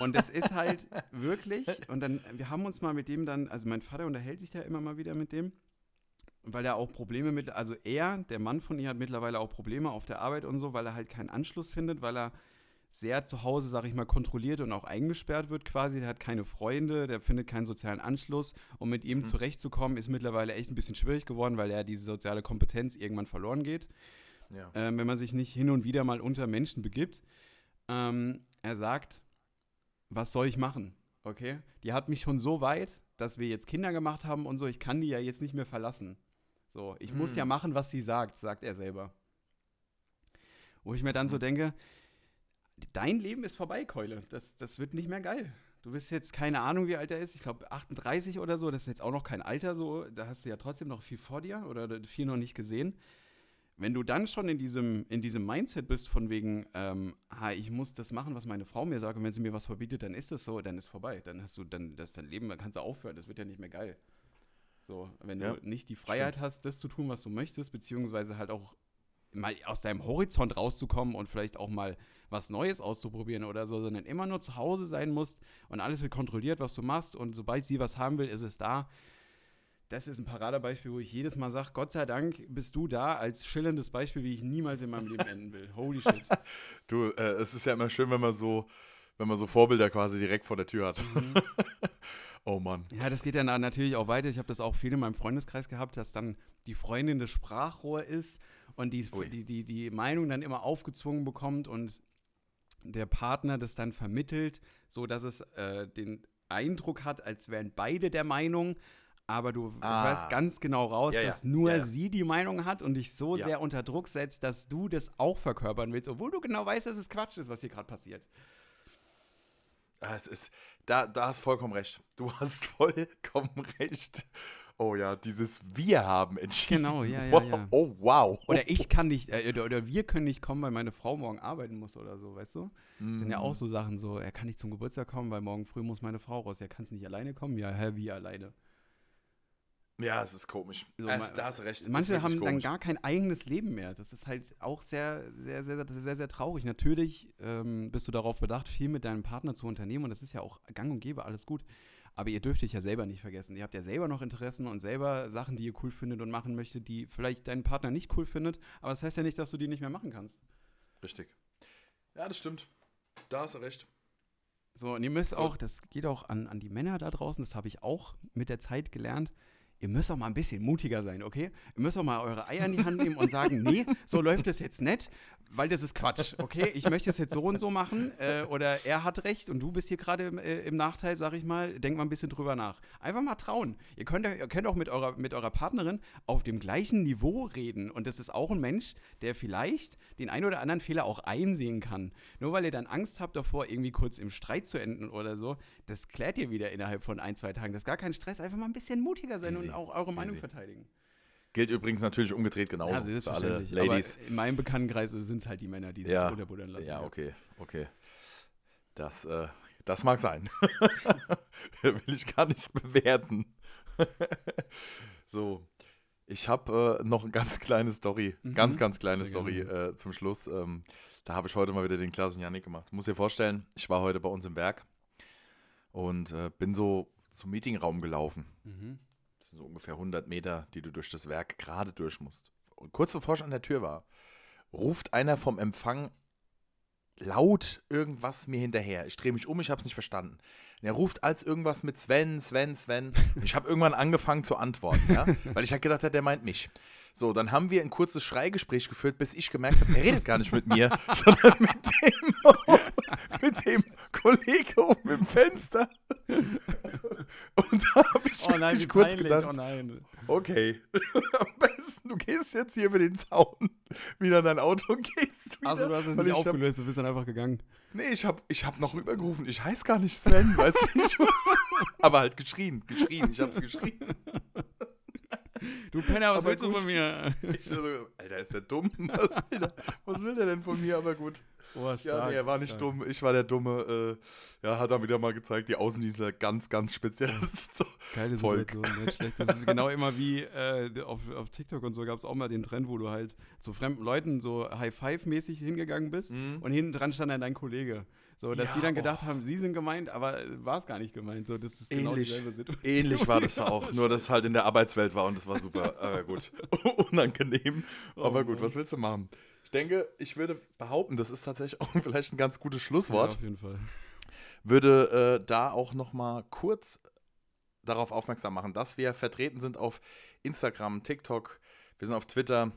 Und es ist halt <laughs> wirklich, und dann, wir haben uns mal mit dem dann, also mein Vater unterhält sich ja immer mal wieder mit dem, weil er auch Probleme mit, also er, der Mann von ihr, hat mittlerweile auch Probleme auf der Arbeit und so, weil er halt keinen Anschluss findet, weil er sehr zu Hause, sag ich mal, kontrolliert und auch eingesperrt wird quasi. Der hat keine Freunde, der findet keinen sozialen Anschluss. Und mit ihm mhm. zurechtzukommen, ist mittlerweile echt ein bisschen schwierig geworden, weil er diese soziale Kompetenz irgendwann verloren geht. Ja. Ähm, wenn man sich nicht hin und wieder mal unter Menschen begibt. Ähm, er sagt, was soll ich machen? Okay? Die hat mich schon so weit, dass wir jetzt Kinder gemacht haben und so, ich kann die ja jetzt nicht mehr verlassen. So, ich mhm. muss ja machen, was sie sagt, sagt er selber. Wo ich mir dann so mhm. denke, dein Leben ist vorbei, Keule. Das, das wird nicht mehr geil. Du bist jetzt keine Ahnung, wie alt er ist. Ich glaube 38 oder so. Das ist jetzt auch noch kein Alter so. Da hast du ja trotzdem noch viel vor dir oder viel noch nicht gesehen. Wenn du dann schon in diesem, in diesem Mindset bist, von wegen, ähm, ha, ich muss das machen, was meine Frau mir sagt, und wenn sie mir was verbietet, dann ist das so, dann ist vorbei. Dann hast du, dann, das dein Leben, dann kannst du aufhören. Das wird ja nicht mehr geil. So, wenn ja, du nicht die Freiheit stimmt. hast, das zu tun, was du möchtest, beziehungsweise halt auch mal aus deinem Horizont rauszukommen und vielleicht auch mal was Neues auszuprobieren oder so, sondern immer nur zu Hause sein musst und alles wird kontrolliert, was du machst und sobald sie was haben will, ist es da. Das ist ein Paradebeispiel, wo ich jedes Mal sage, Gott sei Dank bist du da als schillerndes Beispiel, wie ich niemals in meinem Leben enden will. Holy <laughs> shit. du, äh, es ist ja immer schön, wenn man so, wenn man so Vorbilder quasi direkt vor der Tür hat. Mhm. <laughs> oh Mann. Ja, das geht dann natürlich auch weiter. Ich habe das auch viel in meinem Freundeskreis gehabt, dass dann die Freundin das Sprachrohr ist und die, die, die, die Meinung dann immer aufgezwungen bekommt und der Partner das dann vermittelt, so dass es äh, den Eindruck hat, als wären beide der Meinung, aber du ah. hörst ganz genau raus, ja, dass ja. nur ja, sie die Meinung hat und dich so sehr unter Druck setzt, dass du das auch verkörpern willst, obwohl du genau weißt, dass es Quatsch ist, was hier gerade passiert. Ah, es ist, da, da hast vollkommen recht. Du hast <laughs> vollkommen recht. Oh ja, dieses Wir haben entschieden. Genau, ja, ja, ja. Oh, wow. Oder ich kann nicht, äh, oder, oder, wir können nicht kommen, weil meine Frau morgen arbeiten muss oder so, weißt du? Das sind ja auch so Sachen so, er kann nicht zum Geburtstag kommen, weil morgen früh muss meine Frau raus. Er kann es nicht alleine kommen. Ja, hä, wie alleine? Ja, es ist komisch. So, es, da hast recht. Manche haben dann komisch. gar kein eigenes Leben mehr. Das ist halt auch sehr, sehr, sehr, sehr, sehr, sehr traurig. Natürlich ähm, bist du darauf bedacht, viel mit deinem Partner zu unternehmen und das ist ja auch gang und gäbe, alles gut. Aber ihr dürft dich ja selber nicht vergessen. Ihr habt ja selber noch Interessen und selber Sachen, die ihr cool findet und machen möchtet, die vielleicht dein Partner nicht cool findet. Aber das heißt ja nicht, dass du die nicht mehr machen kannst. Richtig. Ja, das stimmt. Da hast du recht. So, und ihr müsst auch, das geht auch an, an die Männer da draußen, das habe ich auch mit der Zeit gelernt. Ihr müsst auch mal ein bisschen mutiger sein, okay? Ihr müsst auch mal eure Eier in die Hand nehmen und sagen, nee, so läuft es jetzt nicht, weil das ist Quatsch, okay? Ich möchte es jetzt so und so machen äh, oder er hat recht und du bist hier gerade im, äh, im Nachteil, sag ich mal. Denk mal ein bisschen drüber nach. Einfach mal trauen. Ihr könnt, ihr könnt auch mit eurer, mit eurer Partnerin auf dem gleichen Niveau reden und das ist auch ein Mensch, der vielleicht den einen oder anderen Fehler auch einsehen kann. Nur weil ihr dann Angst habt davor, irgendwie kurz im Streit zu enden oder so, das klärt ihr wieder innerhalb von ein, zwei Tagen. Das ist gar kein Stress. Einfach mal ein bisschen mutiger sein und auch eure Meinung Easy. verteidigen. Gilt übrigens natürlich umgedreht genauso. Ja, für alle. Ladies. Aber in meinem Bekanntenkreis sind es halt die Männer, die sich Ja, unterbuddern lassen. Ja, okay, okay. Das, äh, das mag sein. <laughs> Will ich gar nicht bewerten. <laughs> so, ich habe äh, noch eine ganz kleine Story, Mhm, ganz, ganz kleine sehr Story äh, zum Schluss. Ähm, da habe ich heute mal wieder den klassischen Janik gemacht. Muss dir vorstellen, ich war heute bei uns im Werk und äh, bin so zum Meetingraum gelaufen. Mhm. So ungefähr 100 Meter, die du durch das Werk gerade durch musst. Und kurz bevor ich an der Tür war, ruft einer vom Empfang laut irgendwas mir hinterher. Ich drehe mich um, ich habe es nicht verstanden. Und er ruft als irgendwas mit Sven, Sven, Sven. Und ich habe irgendwann angefangen zu antworten, ja? <laughs> weil ich halt gedacht habe, der meint mich. So, dann haben wir ein kurzes Schreigespräch geführt, bis ich gemerkt habe, er redet gar nicht mit mir, <laughs> sondern mit dem, <laughs> mit dem Kollege oben im Fenster. Und da habe ich Oh nein, kurz peinlich. gedacht, Oh nein. Okay. <laughs> Am besten, du gehst jetzt hier über den Zaun, wieder in dein Auto und gehst wieder. Also du hast es nicht ich hab, aufgelöst, du bist dann einfach gegangen. Nee, ich habe ich hab noch rübergerufen. Ich heiße gar nicht Sven, weißt du? Aber halt geschrien, geschrien. Ich hab's geschrien. Du Penner, was Aber willst du gut. von mir? Ich so, Alter, ist der dumm? Was will der, was will der denn von mir? Aber gut. Oh, Ja, nee, er war nicht stark. dumm. Ich war der Dumme. Äh, ja, hat er wieder mal gezeigt, die Außendienstler ganz, ganz speziell. <laughs> Das ist so, Geile Volk. Situation. Das ist genau immer wie äh, auf, auf TikTok und so gab es auch mal den Trend, wo du halt zu fremden Leuten so High-Five-mäßig hingegangen bist Mhm. und hinten dran stand dann dein Kollege. So, dass Ja, die dann oh. gedacht haben, sie sind gemeint, aber war es gar nicht gemeint. So, das ist genau Ähnlich. dieselbe Situation. ähnlich war das <laughs> auch. Nur, dass es halt in der Arbeitswelt war und das war super. Aber gut. <laughs> Unangenehm. Oh Aber gut, Mann. was willst du machen? Ich denke, ich würde behaupten, das ist tatsächlich auch <laughs> vielleicht ein ganz gutes Ja, Schlusswort. auf jeden Fall. würde äh, da auch noch mal kurz darauf aufmerksam machen, dass wir vertreten sind auf Instagram, TikTok, wir sind auf Twitter.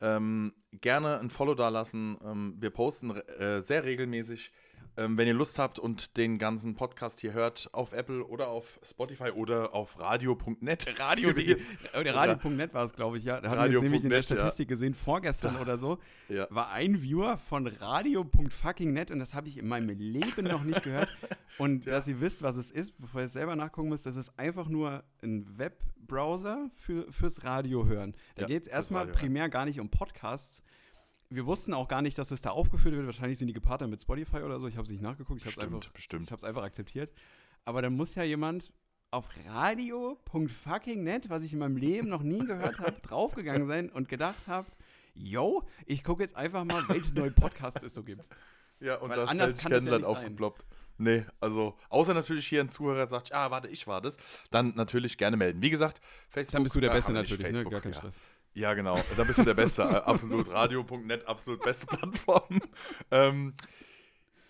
Ähm, gerne ein Follow da lassen. Ähm, wir posten äh, sehr regelmäßig. Ähm, wenn ihr Lust habt und den ganzen Podcast hier hört, auf Apple oder auf Spotify oder auf radio.net. <laughs> Radio.de. Oder Radio.net war es, glaube ich, ja. Da haben wir jetzt nämlich in der Radio.net, ja. Statistik gesehen, vorgestern oder so, Ja. war ein Viewer von Radio.fucking.net und das habe ich in meinem Leben noch nicht gehört. <laughs> Und dass ihr wisst, was es ist, bevor ihr es selber nachgucken müsst, das ist einfach nur ein Webbrowser für, fürs Radio hören. Da Ja, geht es erstmal primär gar nicht um Podcasts. Wir wussten auch gar nicht, dass es da aufgeführt wird. Wahrscheinlich sind die gepartnert mit Spotify oder so. Ich habe es nicht nachgeguckt. Ich habe es einfach, bestimmt. ich hab's einfach akzeptiert. Aber dann muss ja jemand auf radio.fucking.net, was ich in meinem Leben noch nie gehört habe, <laughs> draufgegangen sein und gedacht habe, yo, ich gucke jetzt einfach mal, welche neue Podcasts es so gibt. Ja, und Weil da anders sich kann das ja sein. aufgeploppt. Nee, also, außer natürlich hier ein Zuhörer sagt, ah, warte, ich war das, dann natürlich gerne melden. Wie gesagt, Facebook. Dann bist du der äh, Beste natürlich, ne? Facebook, Gar kein. Stress. Ja, genau, dann bist du der Beste. <laughs> Absolut, radio.net, absolut beste Plattform. ähm,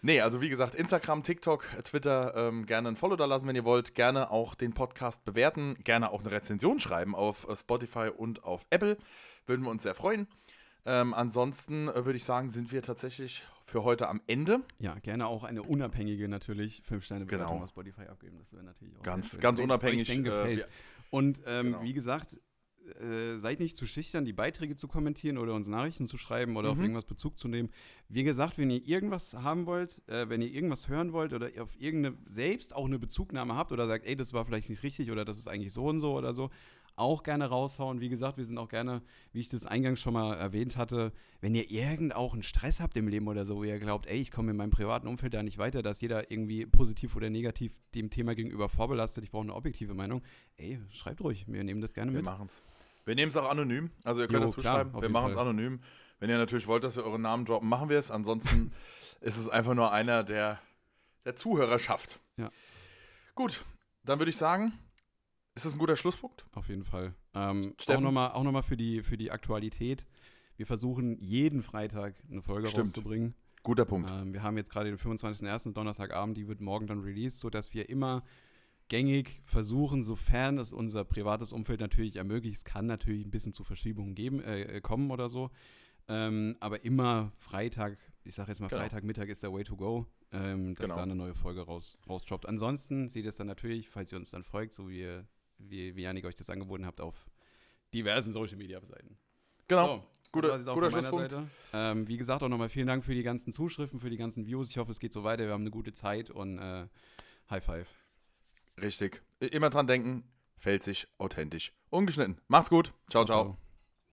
nee, also wie gesagt, Instagram, TikTok, Twitter, ähm, gerne ein Follow da lassen, wenn ihr wollt. Gerne auch den Podcast bewerten, gerne auch eine Rezension schreiben auf äh, Spotify und auf Apple. Würden wir uns sehr freuen. Ähm, ansonsten äh, würde ich sagen, sind wir tatsächlich für heute am Ende. Ja, gerne auch eine unabhängige natürlich 5-Sterne-Bewertung Genau. auf Spotify abgeben. Das wäre natürlich auch Ganz- ganz unabhängig, äh, Und ähm, Genau. wie gesagt, äh, seid nicht zu schüchtern, die Beiträge zu kommentieren oder uns Nachrichten zu schreiben oder auf Mhm. irgendwas Bezug zu nehmen. Wie gesagt, wenn ihr irgendwas haben wollt, äh, wenn ihr irgendwas hören wollt oder ihr auf irgendeine selbst auch eine Bezugnahme habt oder sagt, ey, das war vielleicht nicht richtig oder das ist eigentlich so und so oder so, auch gerne raushauen. Wie gesagt, wir sind auch gerne, wie ich das eingangs schon mal erwähnt hatte, wenn ihr irgend auch einen Stress habt im Leben oder so, wo ihr glaubt, ey, ich komme in meinem privaten Umfeld da nicht weiter, dass jeder irgendwie positiv oder negativ dem Thema gegenüber vorbelastet, ich brauche eine objektive Meinung, ey, schreibt ruhig, wir nehmen das gerne Wir mit. machen es. Wir nehmen es auch anonym. Also ihr könnt Jo, dazu klar, schreiben. Wir machen es anonym. Wenn ihr natürlich wollt, dass wir euren Namen droppen, machen wir es. Ansonsten <laughs> ist es einfach nur einer der, der Zuhörerschaft. Ja. Gut, dann würde ich sagen, ist das ein guter Schlusspunkt? Auf jeden Fall. Ähm, auch nochmal auch noch mal für, die, für die Aktualität. Wir versuchen jeden Freitag eine Folge Stimmt. rauszubringen. Guter Punkt. Ähm, wir haben jetzt gerade den 25.01. Donnerstagabend, die wird morgen dann released, sodass wir immer gängig versuchen, sofern es unser privates Umfeld natürlich ermöglicht, es kann natürlich ein bisschen zu Verschiebungen geben, äh, äh, kommen oder so. Ähm, aber immer Freitag, ich sage jetzt mal Genau. Freitagmittag ist der Way to go, ähm, dass Genau. da eine neue Folge raus, rausdroppt. Ansonsten seht ihr es dann natürlich, falls ihr uns dann folgt, so wie, wie, wie Janik euch das angeboten habt, auf diversen Social Media Seiten. Genau. So, guter guter Schlusspunkt. Ähm, wie gesagt, auch nochmal vielen Dank für die ganzen Zuschriften, für die ganzen Views. Ich hoffe, es geht so weiter. Wir haben eine gute Zeit und äh, High Five. Richtig. Immer dran denken, fällt sich authentisch. Ungeschnitten. Macht's gut. ciao. ciao.